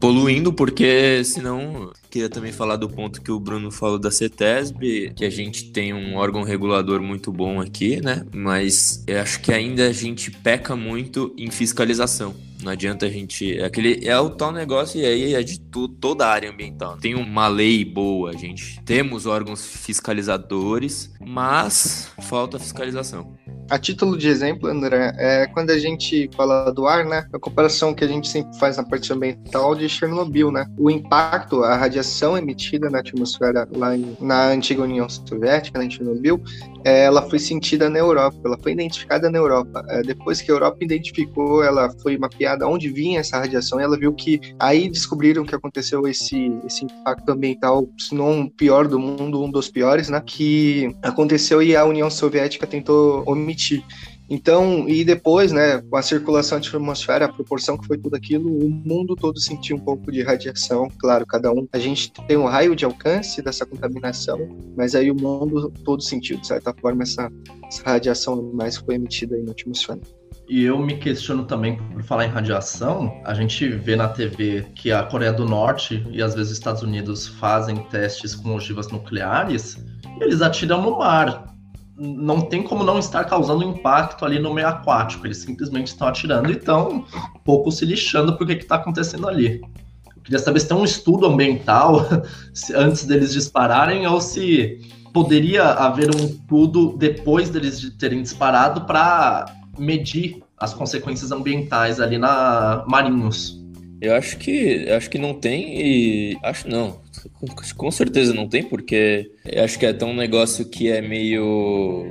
poluindo, porque senão. Queria também falar do ponto que o Bruno falou da CETESB, que a gente tem um órgão regulador muito bom aqui, né? Mas eu acho que ainda a gente peca muito em fiscalização. Não adianta a gente. É aquele, é o tal negócio, e aí é de tu, toda a área ambiental. Tem uma lei boa, gente temos órgãos fiscalizadores, mas falta fiscalização. A título de exemplo, André, é quando a gente fala do ar, né? A comparação que a gente sempre faz na parte ambiental de Chernobyl, né? O impacto, a radiação emitida na atmosfera lá em, na antiga União Soviética, né, em Chernobyl, é, ela foi sentida na Europa, ela foi identificada na Europa. É, depois que a Europa identificou, ela foi mapeada onde vinha essa radiação, e ela viu que aí descobriram que aconteceu esse, esse impacto ambiental, se não o pior do mundo, um dos piores, né? Que aconteceu e a União Soviética tentou omitir. Então, e depois, né, com a circulação de atmosfera, a proporção que foi tudo aquilo, o mundo todo sentiu um pouco de radiação. Claro, cada um, a gente tem um raio de alcance dessa contaminação, mas aí o mundo todo sentiu, de certa forma, essa, essa radiação mais foi emitida aí na atmosfera. E eu me questiono também, por falar em radiação, a gente vê na TV que a Coreia do Norte e às vezes os Estados Unidos fazem testes com ogivas nucleares e eles atiram no mar não tem como não estar causando impacto ali no meio aquático. Eles simplesmente estão atirando e estão um pouco se lixando por que está acontecendo ali. Eu queria saber se tem um estudo ambiental antes deles dispararem ou se poderia haver um estudo depois deles terem disparado para medir as consequências ambientais ali na Marinhos. Eu acho que acho que não tem e acho não. Com certeza não tem, porque eu acho que é tão um negócio que é meio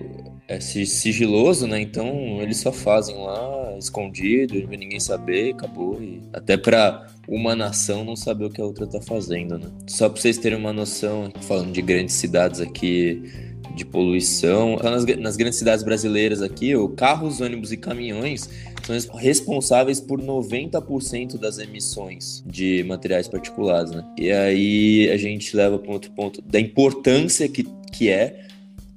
é sigiloso, né? Então eles só fazem lá escondido, não ninguém saber, acabou. E até para uma nação não saber o que a outra tá fazendo, né? Só para vocês terem uma noção, falando de grandes cidades aqui de poluição, nas, nas grandes cidades brasileiras aqui, o carros, ônibus e caminhões são responsáveis por 90% das emissões de materiais particulados, né? E aí a gente leva para outro ponto da importância que, que é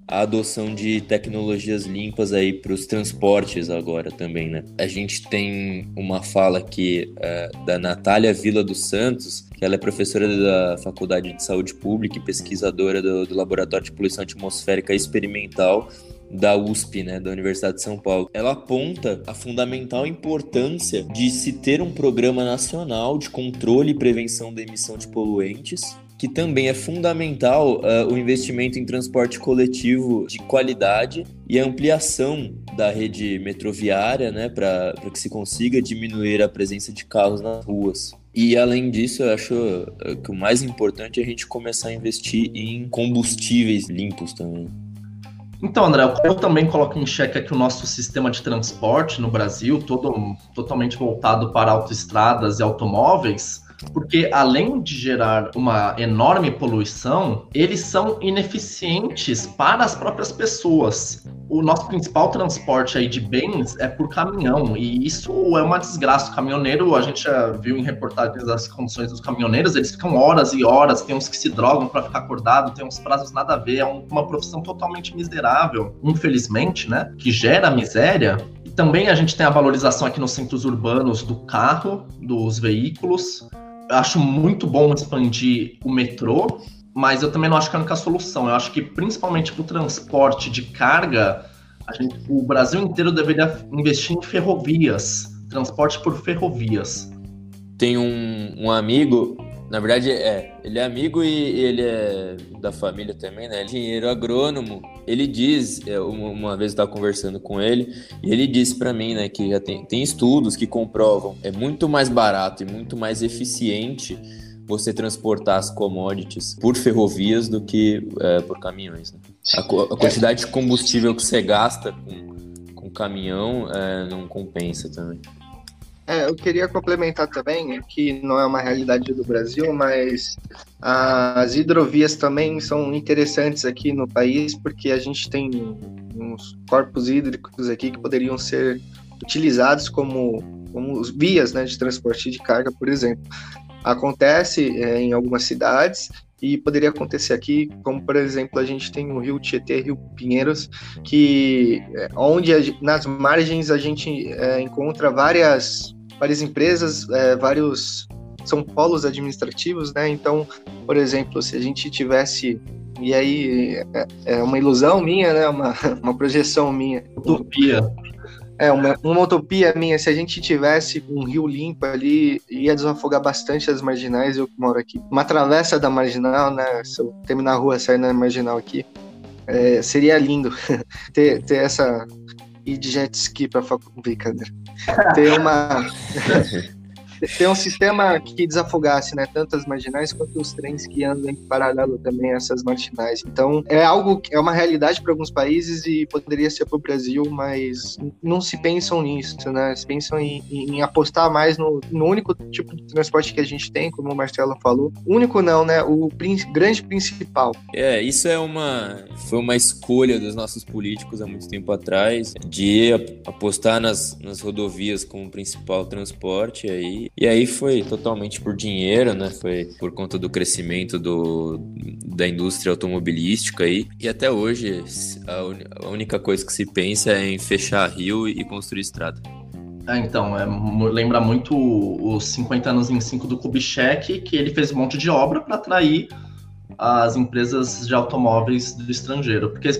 a adoção de tecnologias limpas aí para os transportes agora também, né? A gente tem uma fala aqui uh, da Natália Vila dos Santos, que ela é professora da Faculdade de Saúde Pública e pesquisadora do, do Laboratório de Poluição Atmosférica Experimental da USP, né, da Universidade de São Paulo. Ela aponta a fundamental importância de se ter um programa nacional de controle e prevenção da emissão de poluentes que também é fundamental uh, o investimento em transporte coletivo de qualidade e a ampliação da rede metroviária, né, para que se consiga diminuir a presença de carros nas ruas. E além disso, eu acho uh, que o mais importante é a gente começar a investir em combustíveis limpos também. Então, André, eu também coloco em xeque aqui o nosso sistema de transporte no Brasil, todo totalmente voltado para autoestradas e automóveis porque além de gerar uma enorme poluição, eles são ineficientes para as próprias pessoas. O nosso principal transporte aí de bens é por caminhão, e isso é uma desgraça. O caminhoneiro, a gente já viu em reportagens as condições dos caminhoneiros, eles ficam horas e horas, tem uns que se drogam para ficar acordado, tem uns prazos nada a ver, é uma profissão totalmente miserável, infelizmente, né? Que gera miséria também a gente tem a valorização aqui nos centros urbanos do carro, dos veículos acho muito bom expandir o metrô, mas eu também não acho que é a única solução. Eu acho que principalmente para o transporte de carga, gente, o Brasil inteiro deveria investir em ferrovias, transporte por ferrovias. Tem um, um amigo na verdade, é. Ele é amigo e ele é da família também, né? Ele é engenheiro agrônomo. Ele diz, é, uma vez eu estava conversando com ele, e ele disse para mim, né, que já tem, tem estudos que comprovam é muito mais barato e muito mais eficiente você transportar as commodities por ferrovias do que é, por caminhões. Né? A, a, quantidade de combustível que você gasta com, com caminhão é, não compensa também. É, eu queria complementar também, que não é uma realidade do Brasil, mas as hidrovias também são interessantes aqui no país, porque a gente tem uns corpos hídricos aqui que poderiam ser utilizados como, como vias né, de transporte de carga, por exemplo. Acontece é, em algumas cidades e poderia acontecer aqui, como por exemplo a gente tem o Rio Tietê, Rio Pinheiros, que é, onde nas margens a gente é, encontra várias várias empresas, é, vários são polos administrativos, né? Então, por exemplo, se a gente tivesse e aí é, é uma ilusão minha, né? Uma, uma projeção minha. Utopia. É, uma, uma utopia minha, se a gente tivesse um rio limpo ali, ia desafogar bastante as marginais, eu que moro aqui. Uma travessa da marginal, né? Se eu terminar a rua, sair na marginal aqui, é, seria lindo ter, ter essa. E de jet ski pra brincadeira. Ter uma ter um sistema que desafogasse né, tanto as marginais quanto os trens que andam em paralelo também a essas marginais. Então, é algo que é uma realidade para alguns países e poderia ser para o Brasil, mas não se pensam nisso, né? Se pensam em, em apostar mais no, no, único tipo de transporte que a gente tem, como o Marcelo falou. Único não, né? O grande principal. É, isso é uma foi uma escolha dos nossos políticos há muito tempo atrás de apostar nas, nas rodovias como principal transporte aí e aí foi totalmente por dinheiro, né? Foi por conta do crescimento do, da indústria automobilística aí. E até hoje a, un, a única coisa que se pensa é em fechar rio e construir estrada. É, então, é, lembra muito os 50 anos em 5 do Kubitschek, que ele fez um monte de obra para atrair as empresas de automóveis do estrangeiro, porque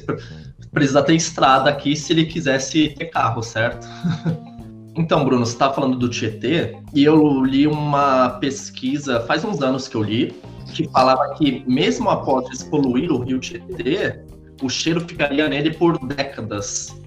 precisa ter estrada aqui se ele quisesse ter carro, certo? Então, Bruno, você estava falando do Tietê e eu li uma pesquisa, faz uns anos que eu li, que falava que mesmo após poluir o rio Tietê, o cheiro ficaria nele por décadas.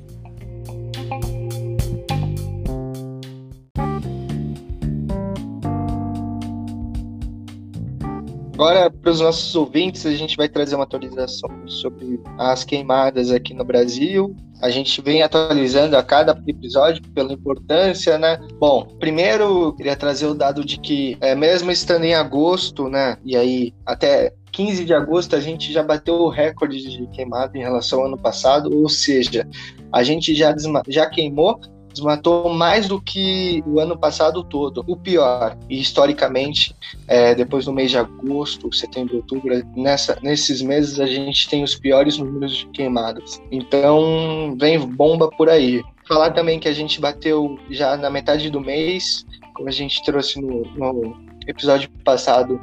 Agora, para os nossos ouvintes, a gente vai trazer uma atualização sobre as queimadas aqui no Brasil. A gente vem atualizando a cada episódio pela importância, né? Bom, primeiro queria trazer o dado de que, é, mesmo estando em agosto, né? E aí até 15 de agosto a gente já bateu o recorde de queimada em relação ao ano passado, ou seja, a gente já, já queimou desmatou mais do que o ano passado todo. O pior, e historicamente, é, depois do mês de agosto, setembro, outubro, nessa, nesses meses a gente tem os piores números de queimadas. Então, vem bomba por aí. Falar também que a gente bateu já na metade do mês, como a gente trouxe no, no episódio passado,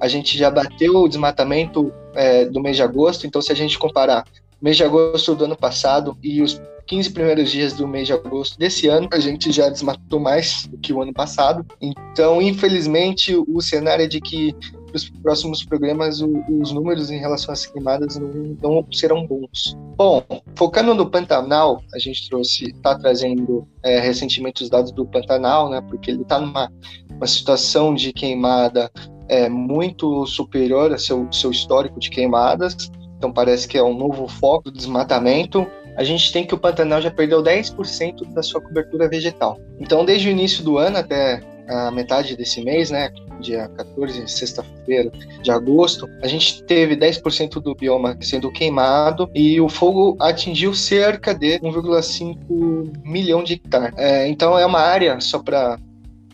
a gente já bateu o desmatamento é, do mês de agosto, então se a gente comparar mês de agosto do ano passado e os 15 primeiros dias do mês de agosto desse ano, a gente já desmatou mais do que o ano passado. Então, infelizmente, o cenário é de que nos próximos programas os números em relação às queimadas não, não, serão bons. Bom, focando no Pantanal, a gente trouxe, está trazendo é, recentemente os dados do Pantanal, né? Porque ele está numa uma situação de queimada é, muito superior ao seu, seu histórico de queimadas. Então parece que é um novo foco do desmatamento a gente tem que o Pantanal já perdeu 10% da sua cobertura vegetal. Então, desde o início do ano até a metade desse mês, né, dia 14, sexta-feira de agosto, a gente teve 10% do bioma sendo queimado e o fogo atingiu cerca de 1,5 milhão de hectares. É, então é uma área, só para,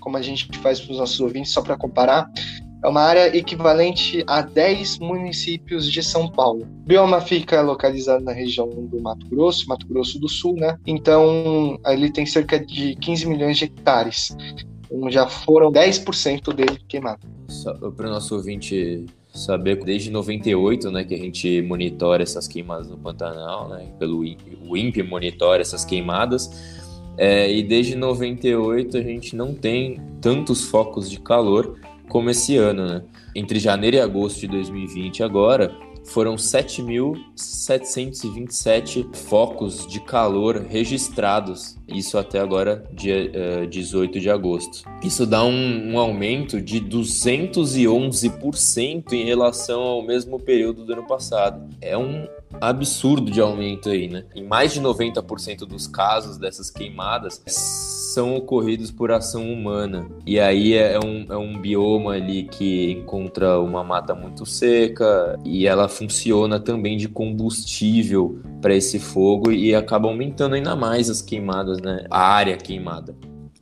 como a gente faz para os nossos ouvintes, só para comparar, é uma área equivalente a 10 municípios de São Paulo. O bioma fica localizado na região do Mato Grosso, Mato Grosso do Sul, né? Então, ele tem cerca de 15 milhões de hectares. Então, já foram 10% dele queimado. Para o nosso ouvinte saber, desde 98, né, que a gente monitora essas queimadas no Pantanal, né? Pelo INPE, o INPE monitora essas queimadas. É, e desde 98 a gente não tem tantos focos de calor como esse ano, né? Entre janeiro e agosto de 2020 agora, foram 7.727 focos de calor registrados, isso até agora, dia uh, 18 de agosto. Isso dá um, um aumento de 211% em relação ao mesmo período do ano passado. É um absurdo de aumento aí, né? Em mais de 90% dos casos dessas queimadas são ocorridos por ação humana. E aí é, é um, é um bioma ali que encontra uma mata muito seca e ela funciona também de combustível para esse fogo e acaba aumentando ainda mais as queimadas, né? A área queimada.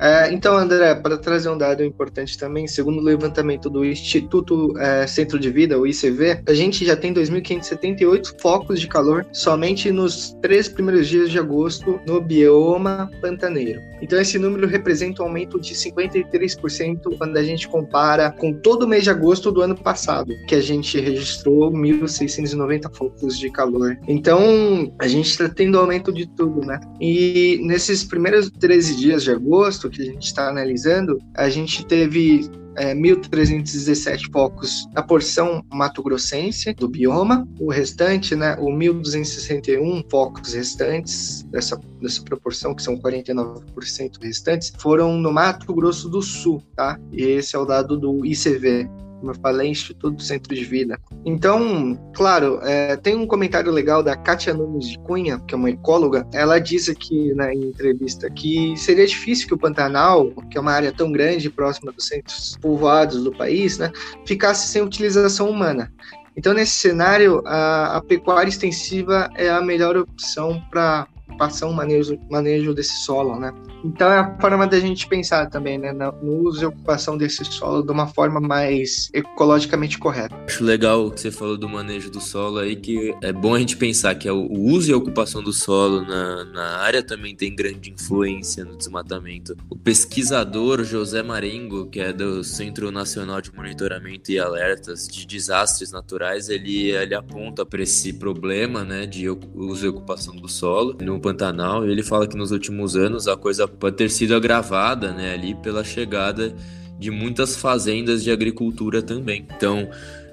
É, então, André, para trazer um dado importante também, segundo o levantamento do Instituto é, Centro de Vida, o ICV, a gente já tem 2.578 focos de calor somente nos três primeiros dias de agosto no bioma pantaneiro. Então, esse número representa um aumento de 53% quando a gente compara com todo o mês de agosto do ano passado, que a gente registrou 1.690 focos de calor. Então, a gente está tendo aumento de tudo, né? E nesses primeiros 13 dias de agosto, que a gente está analisando, a gente teve é, 1.317 focos na porção mato-grossense do bioma, o restante, né, o 1.261 focos restantes dessa, dessa proporção, que são 49% restantes, foram no Mato Grosso do Sul, tá? E esse é o dado do ICV, como eu falei, Instituto Centro de Vida. Então, claro, é, tem um comentário legal da Kátia Nunes de Cunha, que é uma ecóloga. Ela diz aqui na né, entrevista que seria difícil que o Pantanal, que é uma área tão grande próxima dos centros povoados do país, né, ficasse sem utilização humana. Então, nesse cenário, a, a pecuária extensiva é a melhor opção para passar um manejo, manejo desse solo, né? Então é a forma da gente pensar também, né? No uso e ocupação desse solo de uma forma mais ecologicamente correta. Acho legal o que você falou do manejo do solo aí, que é bom a gente pensar que é o uso e a ocupação do solo na, na área também tem grande influência no desmatamento. O pesquisador José Marengo, que é do Centro Nacional de Monitoramento e Alertas de Desastres Naturais, ele, ele aponta para esse problema, né, de uso e ocupação do solo no Pantanal. Ele fala que nos últimos anos a coisa pode ter sido agravada né, ali pela chegada de muitas fazendas de agricultura também. Então,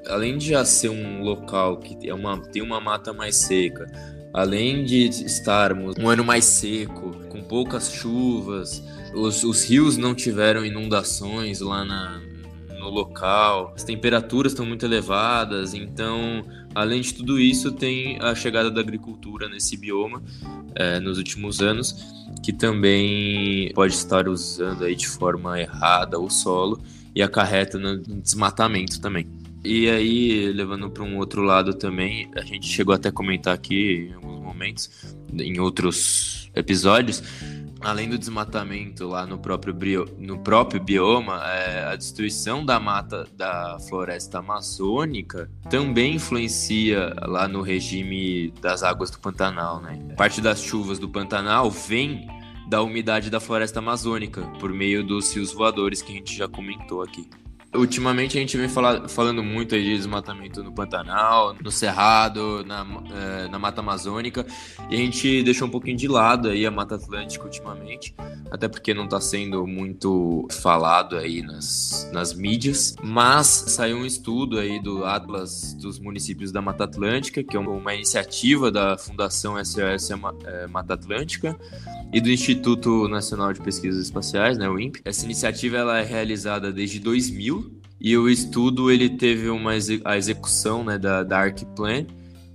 além de já ser um local que é uma, tem uma mata mais seca, além de estarmos um ano mais seco, com poucas chuvas, os, os rios não tiveram inundações lá na, no local, as temperaturas estão muito elevadas, então, além de tudo isso, tem a chegada da agricultura nesse bioma é, nos últimos anos, que também pode estar usando aí de forma errada o solo e acarreta no desmatamento também. E aí, levando para um outro lado também, a gente chegou até a comentar aqui em alguns momentos, em outros episódios, além do desmatamento lá no próprio, bio, no próprio bioma, é, a destruição da mata da floresta amazônica também influencia lá no regime das águas do Pantanal, né? Parte das chuvas do Pantanal vem da umidade da floresta amazônica por meio dos rios voadores que a gente já comentou aqui. Ultimamente a gente vem falar, falando muito aí de desmatamento no Pantanal, no Cerrado, na, é, na Mata Amazônica, e a gente deixou um pouquinho de lado aí a Mata Atlântica ultimamente, até porque não está sendo muito falado aí nas, nas mídias, mas saiu um estudo aí do Atlas dos Municípios da Mata Atlântica, que é uma iniciativa da Fundação SOS é, Mata Atlântica e do Instituto Nacional de Pesquisas Espaciais, né, o INPE. Essa iniciativa ela é realizada desde 2000, e o estudo ele teve uma a execução né, da, da Arcplan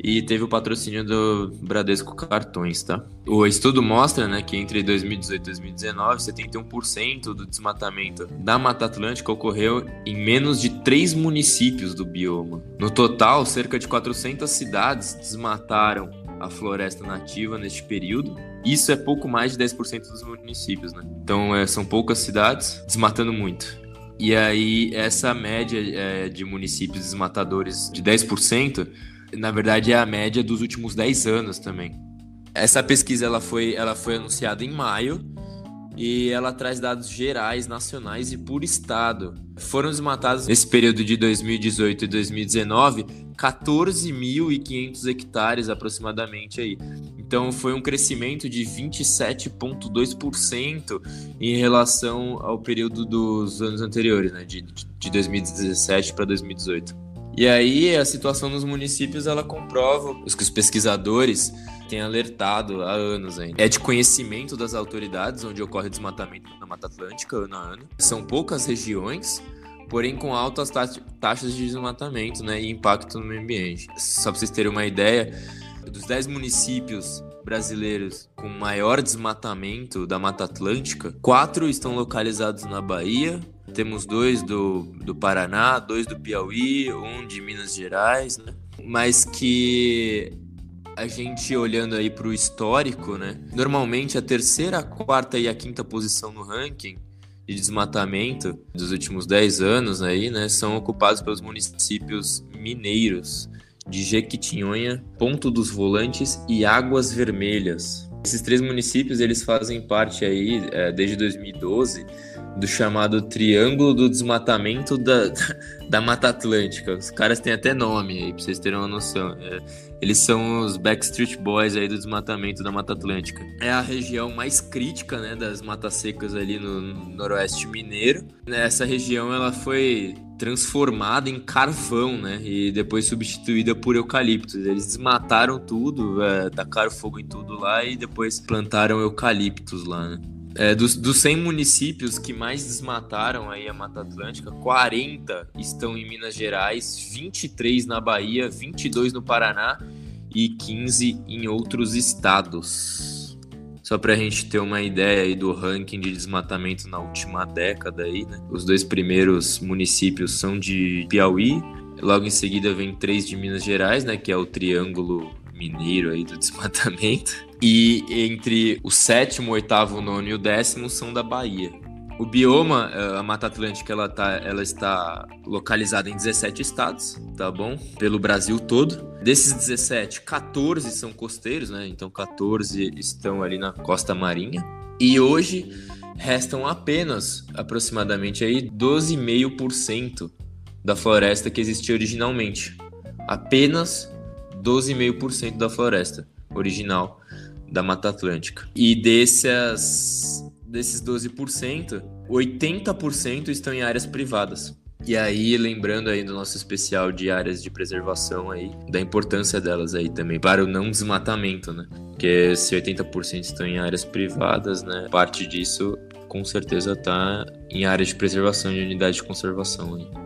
e teve o patrocínio do Bradesco Cartões, tá? O estudo mostra, né, que entre 2018 e 2019, 71% do desmatamento da Mata Atlântica ocorreu em menos de três municípios do bioma. No total, cerca de 400 cidades desmataram a floresta nativa neste período. Isso é pouco mais de 10% dos municípios, né? Então, é, são poucas cidades desmatando muito. E aí, essa média é, de municípios desmatadores de 10%, na verdade, é a média dos últimos 10 anos também. Essa pesquisa ela foi, ela foi anunciada em maio e ela traz dados gerais, nacionais e por estado. Foram desmatados nesse período de 2018 e 2019 14.500 hectares aproximadamente aí. Então foi um crescimento de 27,2% em relação ao período dos anos anteriores, né, de, de 2017 para 2018. E aí a situação nos municípios ela comprova os que os pesquisadores têm alertado há anos ainda. É de conhecimento das autoridades onde ocorre desmatamento na Mata Atlântica ano a ano. São poucas regiões porém com altas taxas de desmatamento né, e impacto no meio ambiente. Só para vocês terem uma ideia, dos 10 municípios brasileiros com maior desmatamento da Mata Atlântica, quatro estão localizados na Bahia, temos dois do, do Paraná, dois do Piauí, um de Minas Gerais, né? mas que a gente olhando aí para o histórico, né? Normalmente a terceira, a quarta e a quinta posição no ranking de desmatamento dos últimos 10 anos aí, né, são ocupados pelos municípios mineiros de Jequitinhonha, Ponto dos Volantes e Águas Vermelhas. Esses três municípios eles fazem parte aí é, desde 2012 do chamado Triângulo do Desmatamento da, da Mata Atlântica. Os caras têm até nome aí, pra vocês terem uma noção. É, eles são os Backstreet Boys aí do desmatamento da Mata Atlântica. É a região mais crítica, né, das matas secas ali no noroeste mineiro. Essa região ela foi transformada em carvão, né, e depois substituída por eucaliptos. Eles desmataram tudo, é, tacaram fogo em tudo lá e depois plantaram eucaliptos lá, né. É, dos, dos 100 municípios que mais desmataram aí a Mata Atlântica, 40 estão em Minas Gerais, 23 na Bahia, 22 no Paraná e 15 em outros estados. Só para a gente ter uma ideia aí do ranking de desmatamento na última década aí, né? Os dois primeiros municípios são de Piauí, logo em seguida vem três de Minas Gerais, né? Que é o Triângulo Mineiro aí do desmatamento. E entre o sétimo, oitavo, nono e o décimo são da Bahia. O bioma, eh, a Mata Atlântica, ela, tá, ela está localizada em 17 estados, tá bom? Pelo Brasil todo. Desses 17, 14 são costeiros, né? Então 14 estão ali na costa marinha. E hoje restam apenas aproximadamente aí 12,5% da floresta que existia originalmente. Apenas 12,5% da floresta original da Mata Atlântica. E desses, desses 12%, 80% estão em áreas privadas. E aí, lembrando aí do nosso especial de áreas de preservação aí, da importância delas aí também para o não desmatamento, né? Porque se 80% estão em áreas privadas, né? Parte disso com certeza está em áreas de preservação de unidade de conservação aí.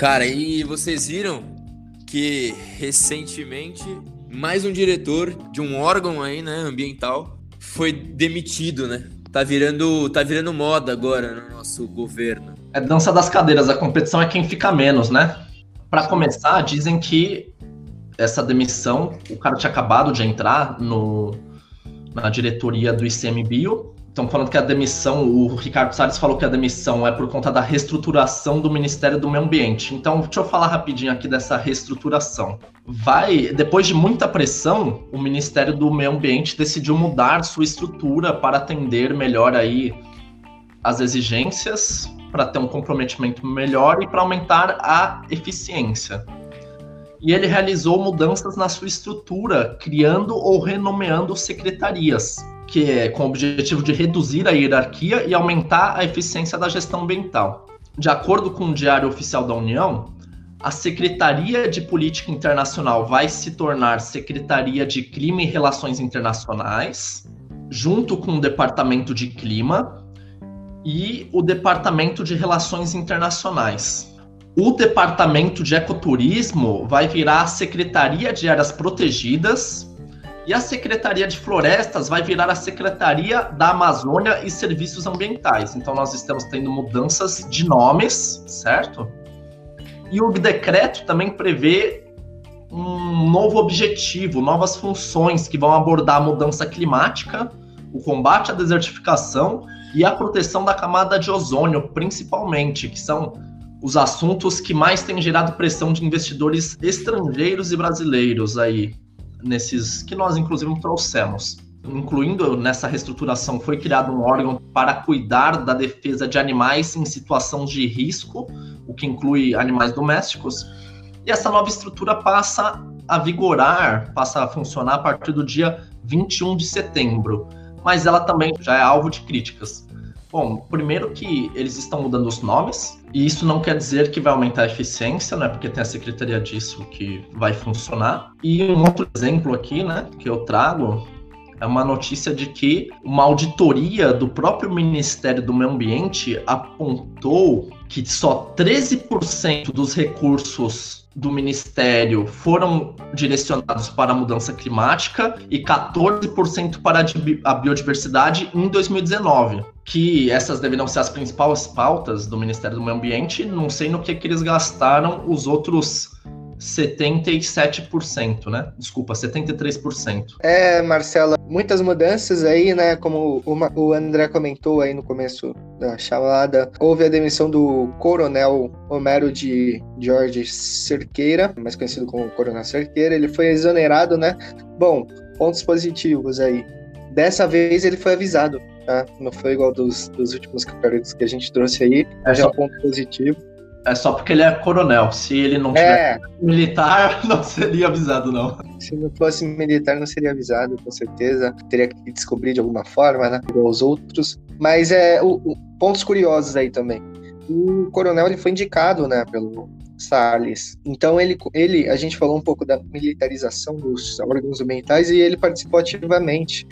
Cara, e vocês viram que recentemente mais um diretor de um órgão aí, né, ambiental, foi demitido, né? Tá virando, tá virando moda agora no nosso governo. É dança das cadeiras, a competição é quem fica menos, né? Para começar, dizem que essa demissão, o cara tinha acabado de entrar no, na diretoria do ICMBio Estão falando que a demissão, o Ricardo Salles falou que a demissão é por conta da reestruturação do Ministério do Meio Ambiente. Então, deixa eu falar rapidinho aqui dessa reestruturação. Vai, depois de muita pressão, o Ministério do Meio Ambiente decidiu mudar sua estrutura para atender melhor aí as exigências, para ter um comprometimento melhor e para aumentar a eficiência. E ele realizou mudanças na sua estrutura, criando ou renomeando secretarias que é com o objetivo de reduzir a hierarquia e aumentar a eficiência da gestão ambiental. De acordo com o Diário Oficial da União, a Secretaria de Política Internacional vai se tornar Secretaria de Clima e Relações Internacionais, junto com o Departamento de Clima e o Departamento de Relações Internacionais. O Departamento de Ecoturismo vai virar a Secretaria de Áreas Protegidas e a Secretaria de Florestas vai virar a Secretaria da Amazônia e Serviços Ambientais. Então nós estamos tendo mudanças de nomes, certo? E o decreto também prevê um novo objetivo, novas funções que vão abordar a mudança climática, o combate à desertificação e a proteção da camada de ozônio, principalmente, que são os assuntos que mais têm gerado pressão de investidores estrangeiros e brasileiros aí nesses que nós inclusive trouxemos. Incluindo nessa reestruturação, foi criado um órgão para cuidar da defesa de animais em situação de risco, o que inclui animais domésticos. E essa nova estrutura passa a vigorar, passa a funcionar a partir do dia 21 de setembro. Mas ela também já é alvo de críticas. Bom, primeiro que eles estão mudando os nomes, e isso não quer dizer que vai aumentar a eficiência, né? Porque tem a secretaria disso que vai funcionar. E um outro exemplo aqui, né, que eu trago é uma notícia de que uma auditoria do próprio Ministério do Meio Ambiente apontou que só 13% dos recursos do Ministério foram direcionados para a mudança climática e 14% para a biodiversidade em 2019. Que essas deveriam ser as principais pautas do Ministério do Meio Ambiente. Não sei no que, que eles gastaram os outros 77%, né? Desculpa, 73%. É, Marcela, muitas mudanças aí, né? Como o André comentou aí no começo da chamada, houve a demissão do coronel Homero de Jorge Cerqueira, mais conhecido como Coronel Cerqueira. Ele foi exonerado, né? Bom, pontos positivos aí. Dessa vez ele foi avisado, tá? Não foi igual dos, dos últimos capítulos que a gente trouxe aí. É, já é um ponto positivo. É só porque ele é coronel. Se ele não é. tivesse militar, não seria avisado, não. Se não fosse militar, não seria avisado, com certeza. Teria que descobrir de alguma forma, né? Igual os outros. Mas é o, o, pontos curiosos aí também. O coronel ele foi indicado, né, pelo Salles. Então ele, ele, a gente falou um pouco da militarização dos órgãos ambientais e ele participou ativamente.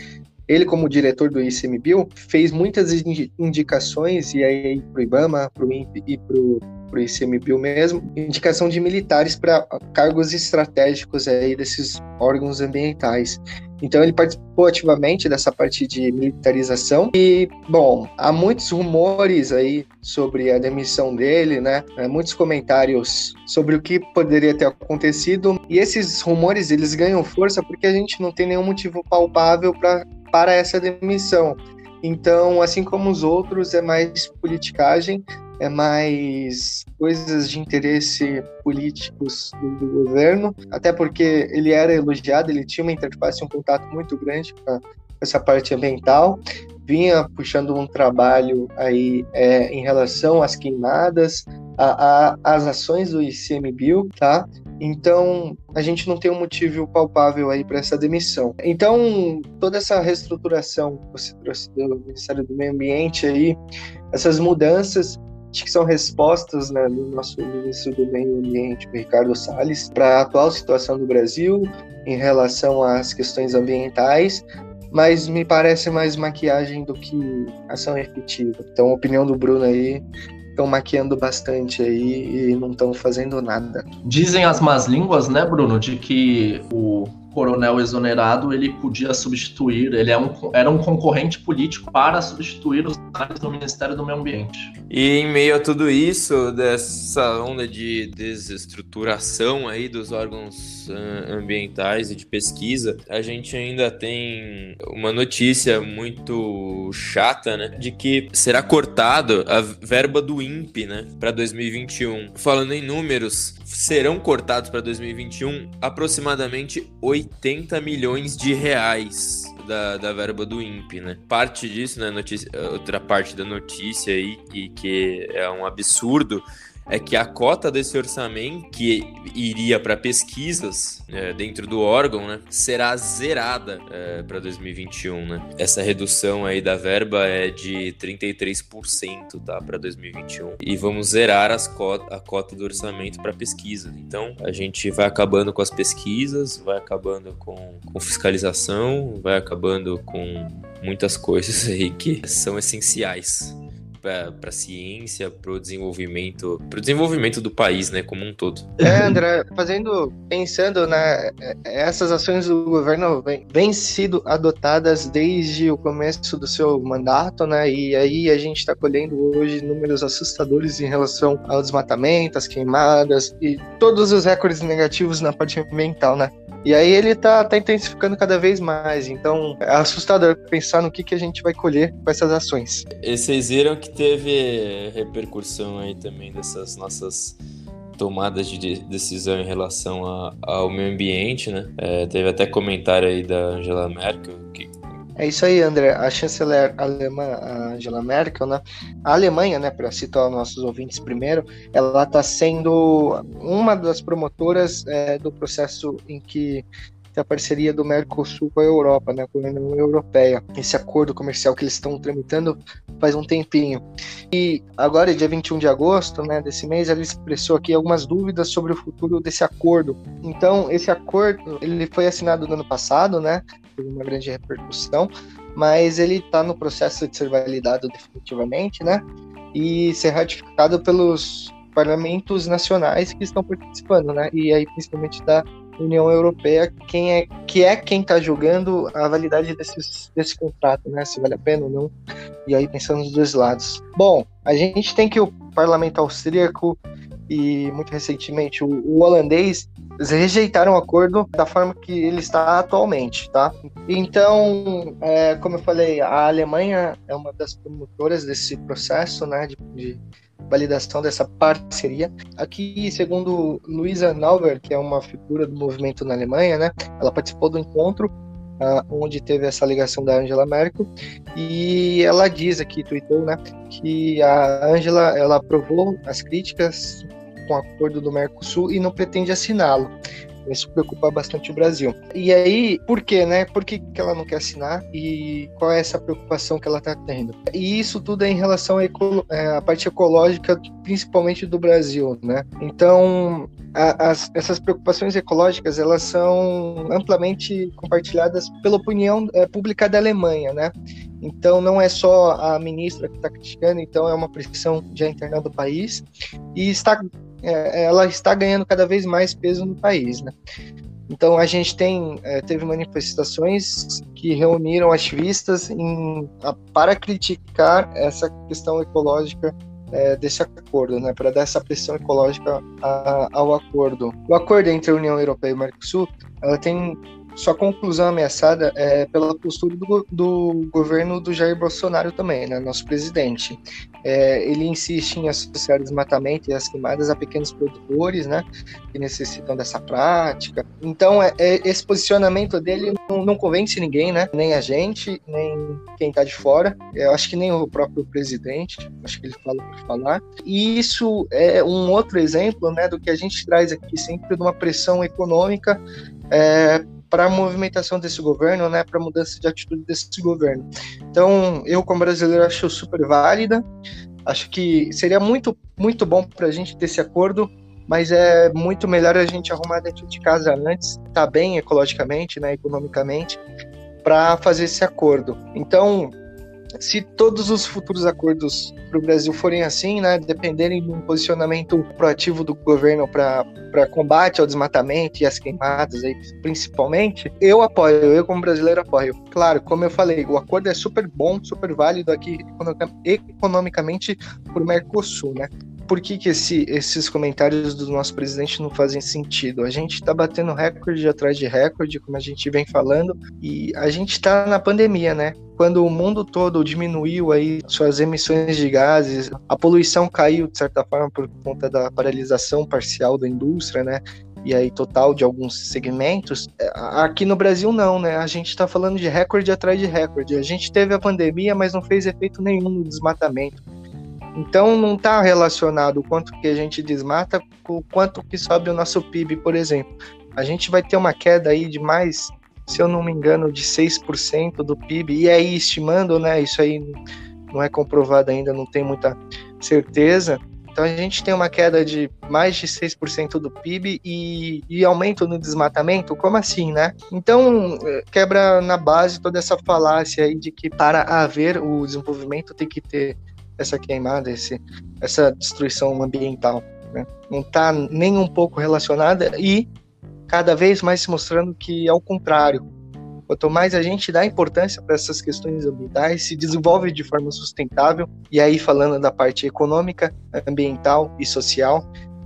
Ele, como diretor do ICMBio, fez muitas indicações, e aí para o IBAMA, para o INPE e para o para o ICMBio mesmo, indicação de militares para cargos estratégicos aí desses órgãos ambientais. Então ele participou ativamente dessa parte de militarização e, bom, há muitos rumores aí sobre a demissão dele, né? É, muitos comentários sobre o que poderia ter acontecido e esses rumores eles ganham força porque a gente não tem nenhum motivo palpável para para essa demissão. Então, assim como os outros, é mais politicagem é mais coisas de interesse políticos do, do, governo, até porque ele era elogiado, ele tinha uma interface, um contato muito grande com essa parte ambiental, vinha puxando um trabalho aí é, em relação às queimadas, a, a, as ações do ICMBio, tá? Então, a gente não tem um motivo palpável aí para essa demissão. Então, toda essa reestruturação que você trouxe do Ministério do Meio Ambiente aí, essas mudanças, acho que são respostas né, do nosso ministro do Meio Ambiente, Ricardo Salles, para a atual situação do Brasil em relação às questões ambientais, mas me parece mais maquiagem do que ação efetiva. Então, a opinião do Bruno aí estão maquiando bastante aí e não estão fazendo nada. Dizem as más línguas, né, Bruno, de que o coronel exonerado ele podia substituir, ele é um, era um concorrente político para substituir os caras no Ministério do Meio Ambiente. E em meio a tudo isso, dessa onda de desestruturação aí dos órgãos uh, ambientais e de pesquisa, a gente ainda tem uma notícia muito chata, né, de que será cortado a verba do INPE, né, para 2021. Falando em números, serão cortados para 2021 aproximadamente 80 milhões de reais da, da verba do INPE, né? Parte disso, né, notícia, outra parte da notícia aí, e que é um absurdo, é que a cota desse orçamento que iria para pesquisas é, dentro do órgão, né, será zerada é, para 2021, né? Essa redução aí da verba é de 33%, tá, para 2021. E vamos zerar as cota, a cota do orçamento para pesquisa. Então, a gente vai acabando com as pesquisas, vai acabando com, com fiscalização, vai acabando com muitas coisas aí que são essenciais para a ciência, para o desenvolvimento, para o desenvolvimento do país, né, como um todo. É, André, fazendo, pensando na essas ações do governo vêm vem sido adotadas desde o começo do seu mandato, né, e aí a gente está colhendo hoje números assustadores em relação ao desmatamento, às queimadas e todos os recordes negativos na parte ambiental, né. E aí ele tá, tá intensificando cada vez mais. Então é assustador pensar no que, que a gente vai colher com essas ações. E vocês viram que teve repercussão aí também dessas nossas tomadas de decisão em relação a, ao meio ambiente, né? É, teve até comentário aí da Angela Merkel que é isso aí, André. A chanceler alemã Angela Merkel, né? A Alemanha, né, para citar nossos ouvintes primeiro, ela está sendo uma das promotoras é, do processo em que a parceria do Mercosul com a Europa, né, com a União Europeia. Esse acordo comercial que eles estão tramitando faz um tempinho. E agora, dia 21 de agosto né, desse mês, ela expressou aqui algumas dúvidas sobre o futuro desse acordo. Então, esse acordo ele foi assinado no ano passado, né? Teve uma grande repercussão, mas ele está no processo de ser validado definitivamente, né? E ser ratificado pelos parlamentos nacionais que estão participando, né? E aí principalmente da União Europeia, quem é que é quem está julgando a validade desses, desse contrato, né? Se vale a pena ou não. E aí pensando nos dois lados. Bom, a gente tem que o parlamento austríaco e muito recentemente o, o holandês rejeitaram o acordo da forma que ele está atualmente, tá? Então, é, como eu falei, a Alemanha é uma das promotoras desse processo, né, de, de validação dessa parceria. Aqui, segundo Luisa Nauber, que é uma figura do movimento na Alemanha, né, ela participou do encontro Uh, onde teve essa ligação da Angela Merkel, e ela diz aqui, tweetou, né, que a Angela, ela aprovou as críticas com o acordo do Mercosul e não pretende assiná-lo. Isso preocupa bastante o Brasil. E aí, por quê, né? Por que, que ela não quer assinar e qual é essa preocupação que ela está tendo? E isso tudo é em relação à, é, parte ecológica, principalmente do Brasil, né? Então, a, as, essas preocupações ecológicas, elas são amplamente compartilhadas pela opinião é, pública da Alemanha, né? Então, não é só a ministra que está criticando, então é uma pressão já interna do país e está é, ela está ganhando cada vez mais peso no país, né? Então a gente tem é, teve manifestações que reuniram ativistas em, para criticar essa questão ecológica é, desse acordo, né, para dar essa pressão ecológica a, ao acordo. O acordo entre a União Europeia e o Mercosul, ela tem sua conclusão ameaçada é pela postura do, do governo do Jair Bolsonaro também, né, nosso presidente. É, ele insiste em associar o desmatamento e as queimadas a pequenos produtores, né, que necessitam dessa prática. Então, é, é, esse posicionamento dele não, não, convence ninguém, né, nem a gente, nem quem está de fora. Eu acho que nem o próprio presidente, acho que ele fala por falar. E isso é um outro exemplo, né, do que a gente traz aqui sempre de uma pressão econômica é, para a movimentação desse governo, né, para a mudança de atitude desse governo. Então, eu como brasileiro acho super válida. Acho que seria muito muito bom para a gente ter esse acordo, mas é muito melhor a gente arrumar dentro de casa antes, tá bem ecologicamente, né, economicamente, para fazer esse acordo. Então, se todos os futuros acordos para o Brasil forem assim, né, dependerem de um posicionamento proativo do governo para combate ao desmatamento e às queimadas, aí, principalmente, eu apoio, eu como brasileiro apoio. Claro, como eu falei, o acordo é super bom, super válido aqui economicamente para o Mercosul, né? Por que, que esse, esses comentários do nosso presidente não fazem sentido? A gente está batendo recorde atrás de recorde, como a gente vem falando, e a gente está na pandemia, né? Quando o mundo todo diminuiu aí suas emissões de gases, a poluição caiu de certa forma por conta da paralisação parcial da indústria, né? e aí total de alguns segmentos. É, aqui no Brasil não, né? A gente está falando de recorde atrás de recorde. A gente teve a pandemia, mas não fez efeito nenhum no desmatamento. Então não está relacionado o quanto que a gente desmata com o quanto que sobe o nosso PIB, por exemplo. A gente vai ter uma queda aí de mais, se eu não me engano, de 6% do PIB, e aí estimando, né? Isso aí não é comprovado ainda, não tem muita certeza. Então a gente tem uma queda de mais de 6% do PIB e, e, aumento no desmatamento, como assim, né? Então quebra na base toda essa falácia aí de que para haver o desenvolvimento tem que ter essa queimada, esse, essa destruição ambiental. Né? Não está nem um pouco relacionada e cada vez mais se mostrando que é o contrário. Quanto mais a gente dá importância para essas questões ambientais, se desenvolve de forma sustentável, e aí falando da parte econômica, ambiental e social,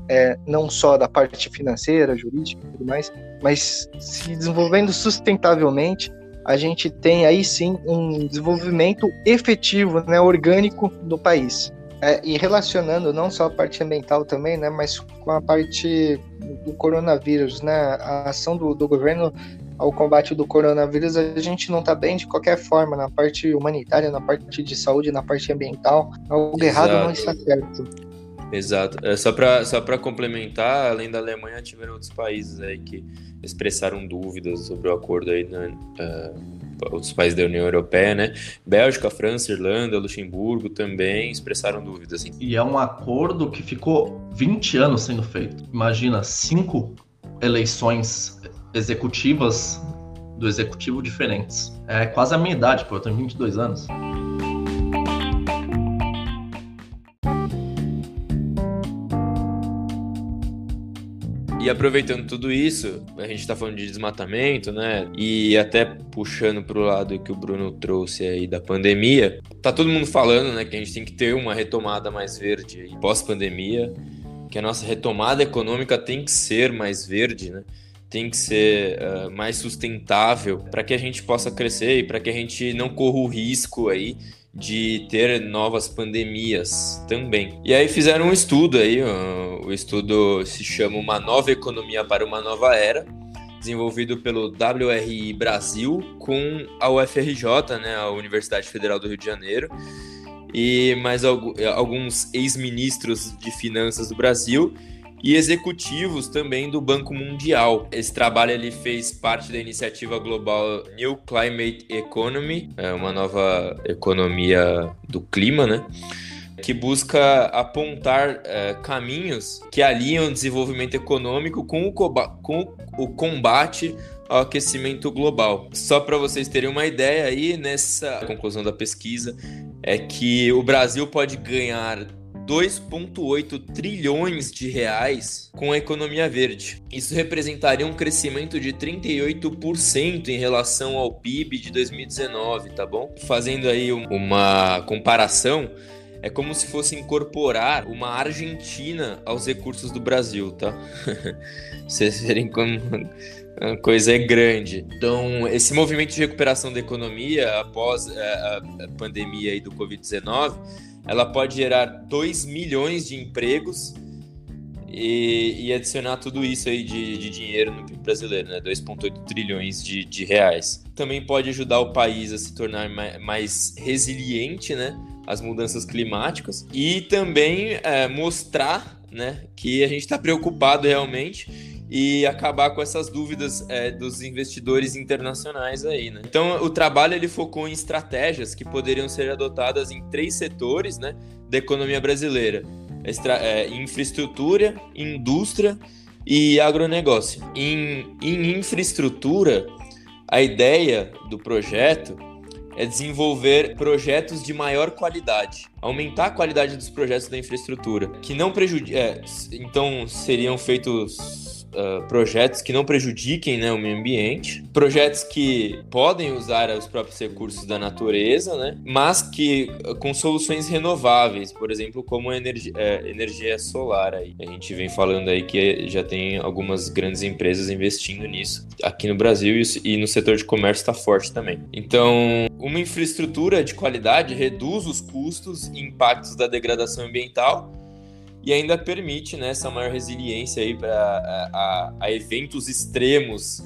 é, não só da parte financeira, jurídica e tudo mais, mas se desenvolvendo sustentavelmente, a gente tem aí sim um desenvolvimento efetivo, né, orgânico do país. É, e relacionando não só a parte ambiental também, né, mas com a parte do coronavírus, né, a ação do, do governo ao combate do coronavírus, a gente não está bem de qualquer forma, na parte humanitária, na parte de saúde, na parte ambiental. Algo Exato. errado não está certo. Exato. É, só para só complementar, além da Alemanha, tiveram outros países aí que expressaram dúvidas sobre o acordo aí, né, uh, outros países da União Europeia, né? Bélgica, França, Irlanda, Luxemburgo também expressaram dúvidas. Assim. E é um acordo que ficou 20 anos sendo feito. Imagina, cinco eleições executivas do executivo diferentes. É quase a minha idade, pô, eu tenho 22 anos. E aproveitando tudo isso, a gente está falando de desmatamento, né? E até puxando para o lado que o Bruno trouxe aí da pandemia, tá todo mundo falando, né, que a gente tem que ter uma retomada mais verde pós-pandemia, que a nossa retomada econômica tem que ser mais verde, né? Tem que ser uh, mais sustentável para que a gente possa crescer e para que a gente não corra o risco aí de ter novas pandemias também. E aí fizeram um estudo aí, o estudo se chama Uma Nova Economia para uma Nova Era, desenvolvido pelo WRI Brasil com a UFRJ, né, a Universidade Federal do Rio de Janeiro, e mais alguns ex-ministros de finanças do Brasil e executivos também do Banco Mundial. Esse trabalho ele fez parte da iniciativa global New Climate Economy, é uma nova economia do clima, né? que busca apontar é, caminhos que alinham o desenvolvimento econômico com o, com o combate ao aquecimento global. Só para vocês terem uma ideia aí, nessa conclusão da pesquisa, é que o Brasil pode ganhar 2,8 trilhões de reais com a economia verde. Isso representaria um crescimento de 38% em relação ao PIB de 2019, tá bom? Fazendo aí uma comparação, é como se fosse incorporar uma Argentina aos recursos do Brasil, tá? Vocês verem como a coisa é grande. Então, esse movimento de recuperação da economia após é, a, pandemia aí do Covid-19, ela pode gerar 2 milhões de empregos e, e, adicionar tudo isso aí de, de dinheiro no PIB brasileiro, né? 2,8 trilhões de, de reais. Também pode ajudar o país a se tornar mais, resiliente, né? Às mudanças climáticas e também é, mostrar, né? Que a gente está preocupado realmente e acabar com essas dúvidas é, dos investidores internacionais aí, né? Então, o trabalho ele focou em estratégias que poderiam ser adotadas em três setores, né, da economia brasileira: extra, é, infraestrutura, indústria e agronegócio. Em, em infraestrutura, a ideia do projeto é desenvolver projetos de maior qualidade, aumentar a qualidade dos projetos da infraestrutura, que não prejudiquem. É, então seriam feitos uh, projetos que não prejudiquem né, o meio ambiente, projetos que podem usar os próprios recursos da natureza, né, mas que uh, com soluções renováveis, por exemplo, como a energia, uh, energia solar. Aí. A gente vem falando aí que já tem algumas grandes empresas investindo nisso aqui no Brasil e no setor de comércio está forte também. Então, uma infraestrutura de qualidade reduz os custos e impactos da degradação ambiental e ainda permite né, essa maior resiliência aí para a, a, a, eventos extremos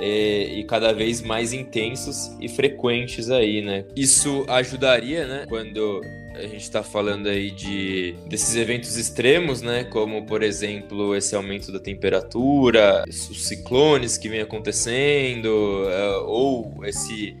é, e cada vez mais intensos e frequentes aí, né? Isso ajudaria, né, quando a gente está falando aí de desses eventos extremos, né? Como por exemplo esse aumento da temperatura, os ciclones que vem acontecendo, é, ou esse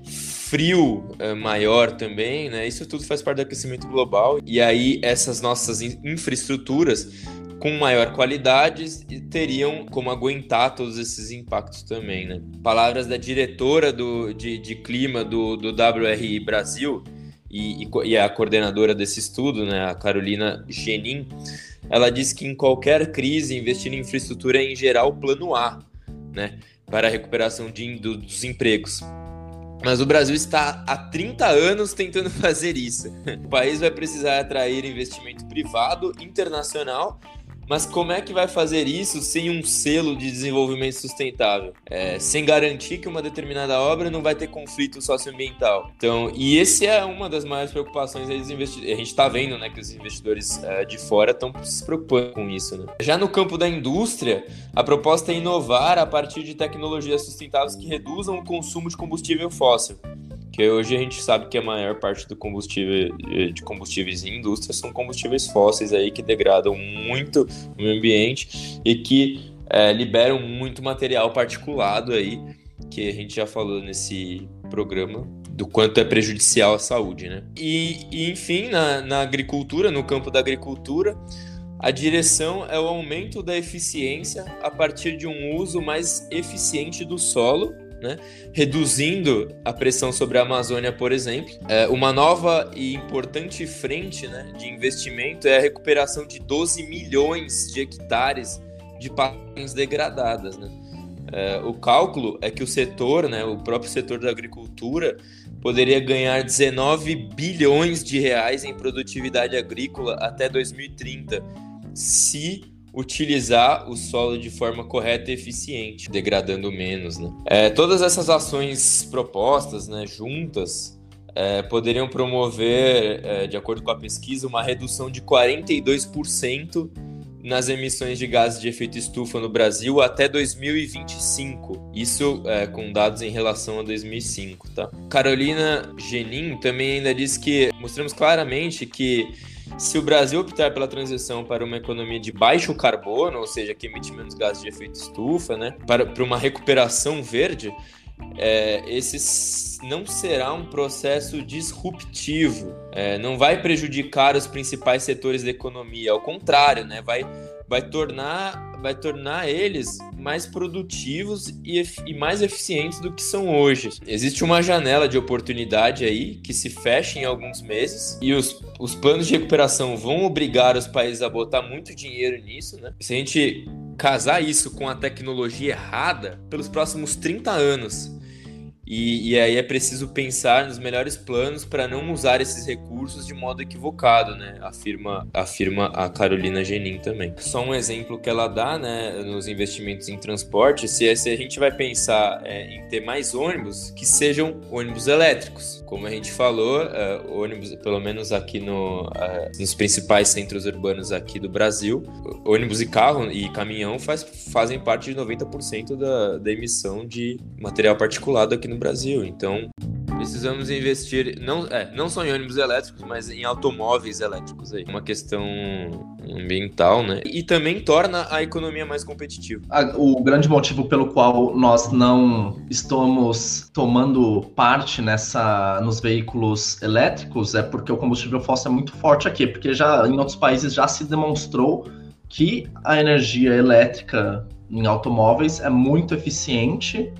frio é, maior também, né? Isso tudo faz parte do aquecimento global. E aí essas nossas infraestruturas com maior qualidade teriam como aguentar todos esses impactos também, né? Palavras da diretora do, de, de clima do, do WRI Brasil e, e, e a coordenadora desse estudo, né, a Carolina Genin, ela disse que em qualquer crise investir em infraestrutura é em geral o plano A, né, para a recuperação de, dos empregos. Mas o Brasil está há 30 anos tentando fazer isso. O país vai precisar atrair investimento privado internacional mas como é que vai fazer isso sem um selo de desenvolvimento sustentável? É, sem garantir que uma determinada obra não vai ter conflito socioambiental. Então, e esse é uma das maiores preocupações dos investidores. A gente está vendo né, que os investidores é, de fora estão se preocupando com isso. Né? Já no campo da indústria, a proposta é inovar a partir de tecnologias sustentáveis que reduzam o consumo de combustível fóssil que hoje a gente sabe que a maior parte do combustível de combustíveis em indústria são combustíveis fósseis aí que degradam muito o meio ambiente e que é, liberam muito material particulado aí que a gente já falou nesse programa do quanto é prejudicial à saúde, né? E, e enfim, na, na agricultura, no campo da agricultura, a direção é o aumento da eficiência a partir de um uso mais eficiente do solo né? reduzindo a pressão sobre a Amazônia, por exemplo. É, uma nova e importante frente né, de investimento é a recuperação de 12 milhões de hectares de pastagens degradadas. Né? É, o cálculo é que o setor, né, o próprio setor da agricultura, poderia ganhar 19 bilhões de reais em produtividade agrícola até 2030, se utilizar o solo de forma correta e eficiente, degradando menos. Né? É, todas essas ações propostas, né, juntas, é, poderiam promover, é, de acordo com a pesquisa, uma redução de 42% nas emissões de gases de efeito estufa no Brasil até 2025. Isso é, com dados em relação a 2005, tá? Carolina Genin também ainda diz que mostramos claramente que se o Brasil optar pela transição para uma economia de baixo carbono, ou seja, que emite menos gases de efeito estufa, né, para, para uma recuperação verde, é, esse não será um processo disruptivo, é, não vai prejudicar os principais setores da economia, ao contrário, né, vai, vai, tornar, vai tornar eles mais produtivos e, e mais eficientes do que são hoje. Existe uma janela de oportunidade aí que se fecha em alguns meses e os, os planos de recuperação vão obrigar os países a botar muito dinheiro nisso, né? Se a gente casar isso com a tecnologia errada, pelos próximos 30 anos, E, e, aí é preciso pensar nos melhores planos para não usar esses recursos de modo equivocado, né? Afirma, afirma a Carolina Genin também. Só um exemplo que ela dá, né, nos investimentos em transporte, se, se a gente vai pensar é, em ter mais ônibus, que sejam ônibus elétricos. Como a gente falou, é, ônibus, pelo menos aqui no, é, nos principais centros urbanos aqui do Brasil, ônibus e carro e caminhão faz, fazem parte de 90% da, da emissão de material particulado aqui no no Brasil. Então, precisamos investir não, é, não só em ônibus elétricos, mas em automóveis elétricos aí. Uma questão ambiental, né? E também torna a economia mais competitiva. O grande motivo pelo qual nós não estamos tomando parte nessa nos veículos elétricos é porque o combustível fóssil é muito forte aqui, porque já em outros países já se demonstrou que a energia elétrica em automóveis é muito eficiente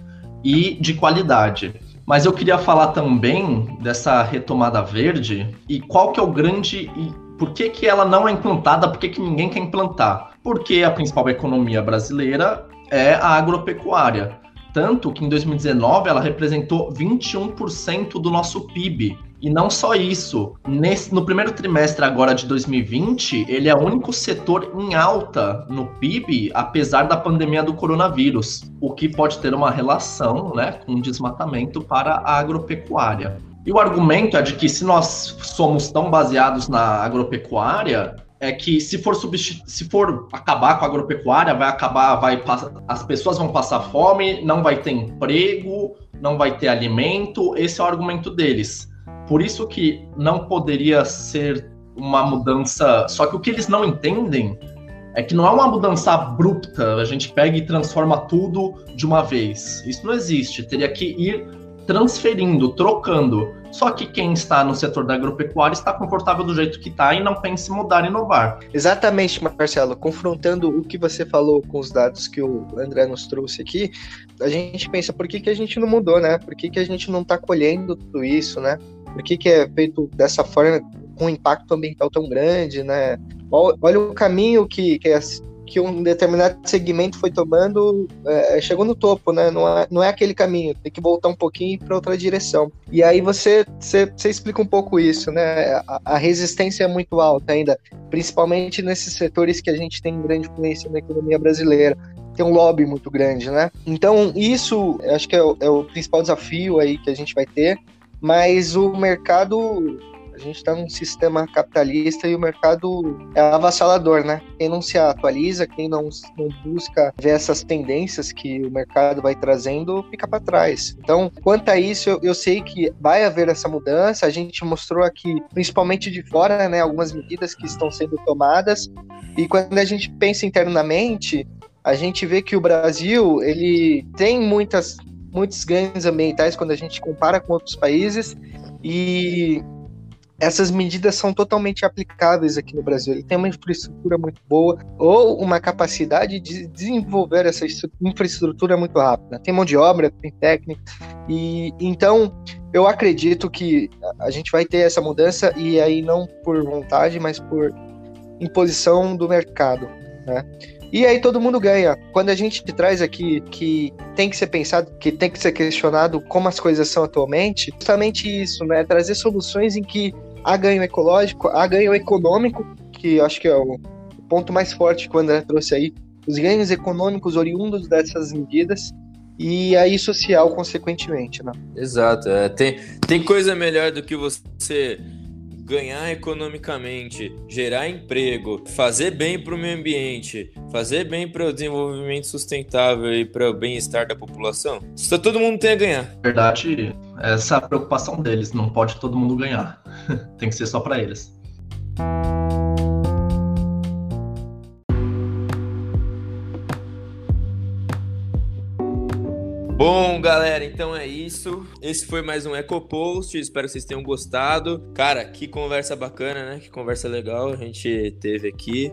e de qualidade. Mas eu queria falar também dessa retomada verde e qual que é o grande por que, que ela não é implantada, por que, que ninguém quer implantar? Porque a principal economia brasileira é a agropecuária. Tanto que em 2019 ela representou 21% do nosso PIB. E não só isso, nesse, no primeiro trimestre agora de 2020, ele é o único setor em alta no PIB, apesar da pandemia do coronavírus, o que pode ter uma relação né, com desmatamento para a agropecuária. E o argumento é de que se nós somos tão baseados na agropecuária, é que se for se for acabar com a agropecuária, vai acabar, vai as pessoas vão passar fome, não vai ter emprego, não vai ter alimento. Esse é o argumento deles. Por isso que não poderia ser uma mudança. Só que o que eles não entendem é que não é uma mudança abrupta, a gente pega e transforma tudo de uma vez. Isso não existe. Teria que ir transferindo, trocando. Só que quem está no setor da agropecuária está confortável do jeito que está e não pensa em mudar e inovar. Exatamente, Marcelo. Confrontando o que você falou com os dados que o André nos trouxe aqui, a gente pensa por que, que a gente não mudou, né? Por que, que a gente não está colhendo tudo isso, né? Por que, que é feito dessa forma, com um impacto ambiental tão grande, né? Olha o caminho que, que que um determinado segmento foi tomando, é, chegou no topo, né? Não é, não é aquele caminho, tem que voltar um pouquinho para outra direção. E aí você, você, você, explica um pouco isso, né? A, a, resistência é muito alta ainda, principalmente nesses setores que a gente tem grande influência na economia brasileira. Tem um lobby muito grande, né? Então, isso acho que é o, é o principal desafio aí que a gente vai ter, mas o mercado a gente está num sistema capitalista e o mercado é avassalador, né? Quem não se atualiza, quem não, não busca ver essas tendências que o mercado vai trazendo, fica para trás. Então, quanto a isso, eu, eu sei que vai haver essa mudança. A gente mostrou aqui, principalmente de fora, né, algumas medidas que estão sendo tomadas. E quando a gente pensa internamente, a gente vê que o Brasil ele tem muitas muitos ganhos ambientais quando a gente compara com outros países e essas medidas são totalmente aplicáveis aqui no Brasil. Ele tem uma infraestrutura muito boa ou uma capacidade de desenvolver essa infraestrutura muito rápida. Tem mão de obra, tem técnica e então eu acredito que a gente vai ter essa mudança e aí não por vontade, mas por imposição do mercado, né? E aí todo mundo ganha. Quando a gente traz aqui que tem que ser pensado, que tem que ser questionado como as coisas são atualmente, justamente isso, né? Trazer soluções em que há ganho ecológico, há ganho econômico, que acho que é o ponto mais forte que o André trouxe aí, os ganhos econômicos oriundos dessas medidas e aí social, consequentemente, né? Exato. É, tem, tem coisa melhor do que você ganhar economicamente, gerar emprego, fazer bem para o meio ambiente, fazer bem para o desenvolvimento sustentável e para o bem-estar da população, só todo mundo tem a ganhar. Verdade, essa é a preocupação deles, não pode todo mundo ganhar. tem que ser só para eles. Bom, galera, então é isso. Esse foi mais um EcoPost. Espero que vocês tenham gostado. Cara, que conversa bacana, né? Que conversa legal a gente teve aqui.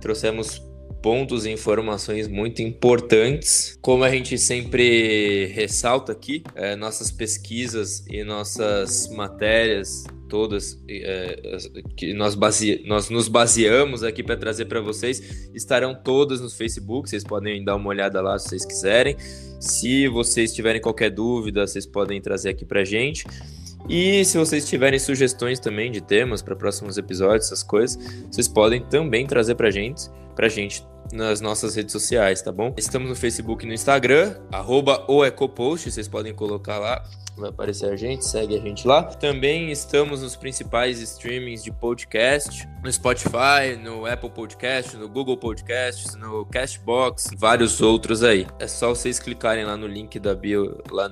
Trouxemos pontos e informações muito importantes. Como a gente sempre ressalta aqui, é, nossas pesquisas e nossas matérias todas é, que nós, base... nós nos baseamos aqui para trazer para vocês estarão todas no Facebook. Vocês podem dar uma olhada lá se vocês quiserem. Se vocês tiverem qualquer dúvida, vocês podem trazer aqui para gente. E se vocês tiverem sugestões também de temas para próximos episódios, essas coisas, vocês podem também trazer para gente, para gente nas nossas redes sociais, tá bom? Estamos no Facebook e no Instagram, arroba o Ecopost, vocês podem colocar lá vai aparecer a gente, segue a gente lá. Também estamos nos principais streamings de podcast, no Spotify, no Apple Podcast, no Google Podcasts, no Castbox, vários outros aí. É só vocês clicarem lá no link da bio lá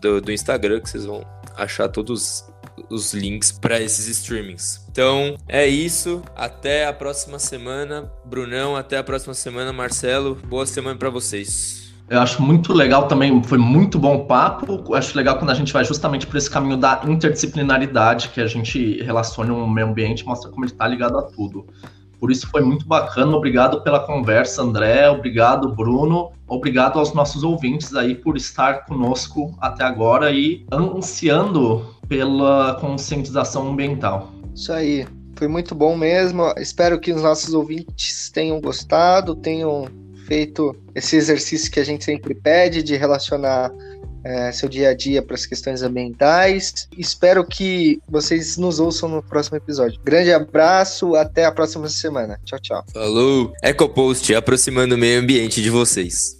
do, do Instagram que vocês vão achar todos os links para esses streamings. Então é isso. Até a próxima semana, Brunão. Até a próxima semana, Marcelo. Boa semana para vocês. Eu acho muito legal também, foi muito bom o papo. Eu acho legal quando a gente vai justamente por esse caminho da interdisciplinaridade, que a gente relaciona o meio ambiente, mostra como ele está ligado a tudo. Por isso foi muito bacana. Obrigado pela conversa, André. Obrigado, Bruno. Obrigado aos nossos ouvintes aí por estar conosco até agora e ansiando pela conscientização ambiental. Isso aí. Foi muito bom mesmo. Espero que os nossos ouvintes tenham gostado, tenham feito esse exercício que a gente sempre pede de relacionar é, seu dia a dia para as questões ambientais. Espero que vocês nos ouçam no próximo episódio. Grande abraço, até a próxima semana. Tchau, tchau. Falou! EcoPost, aproximando o meio ambiente de vocês.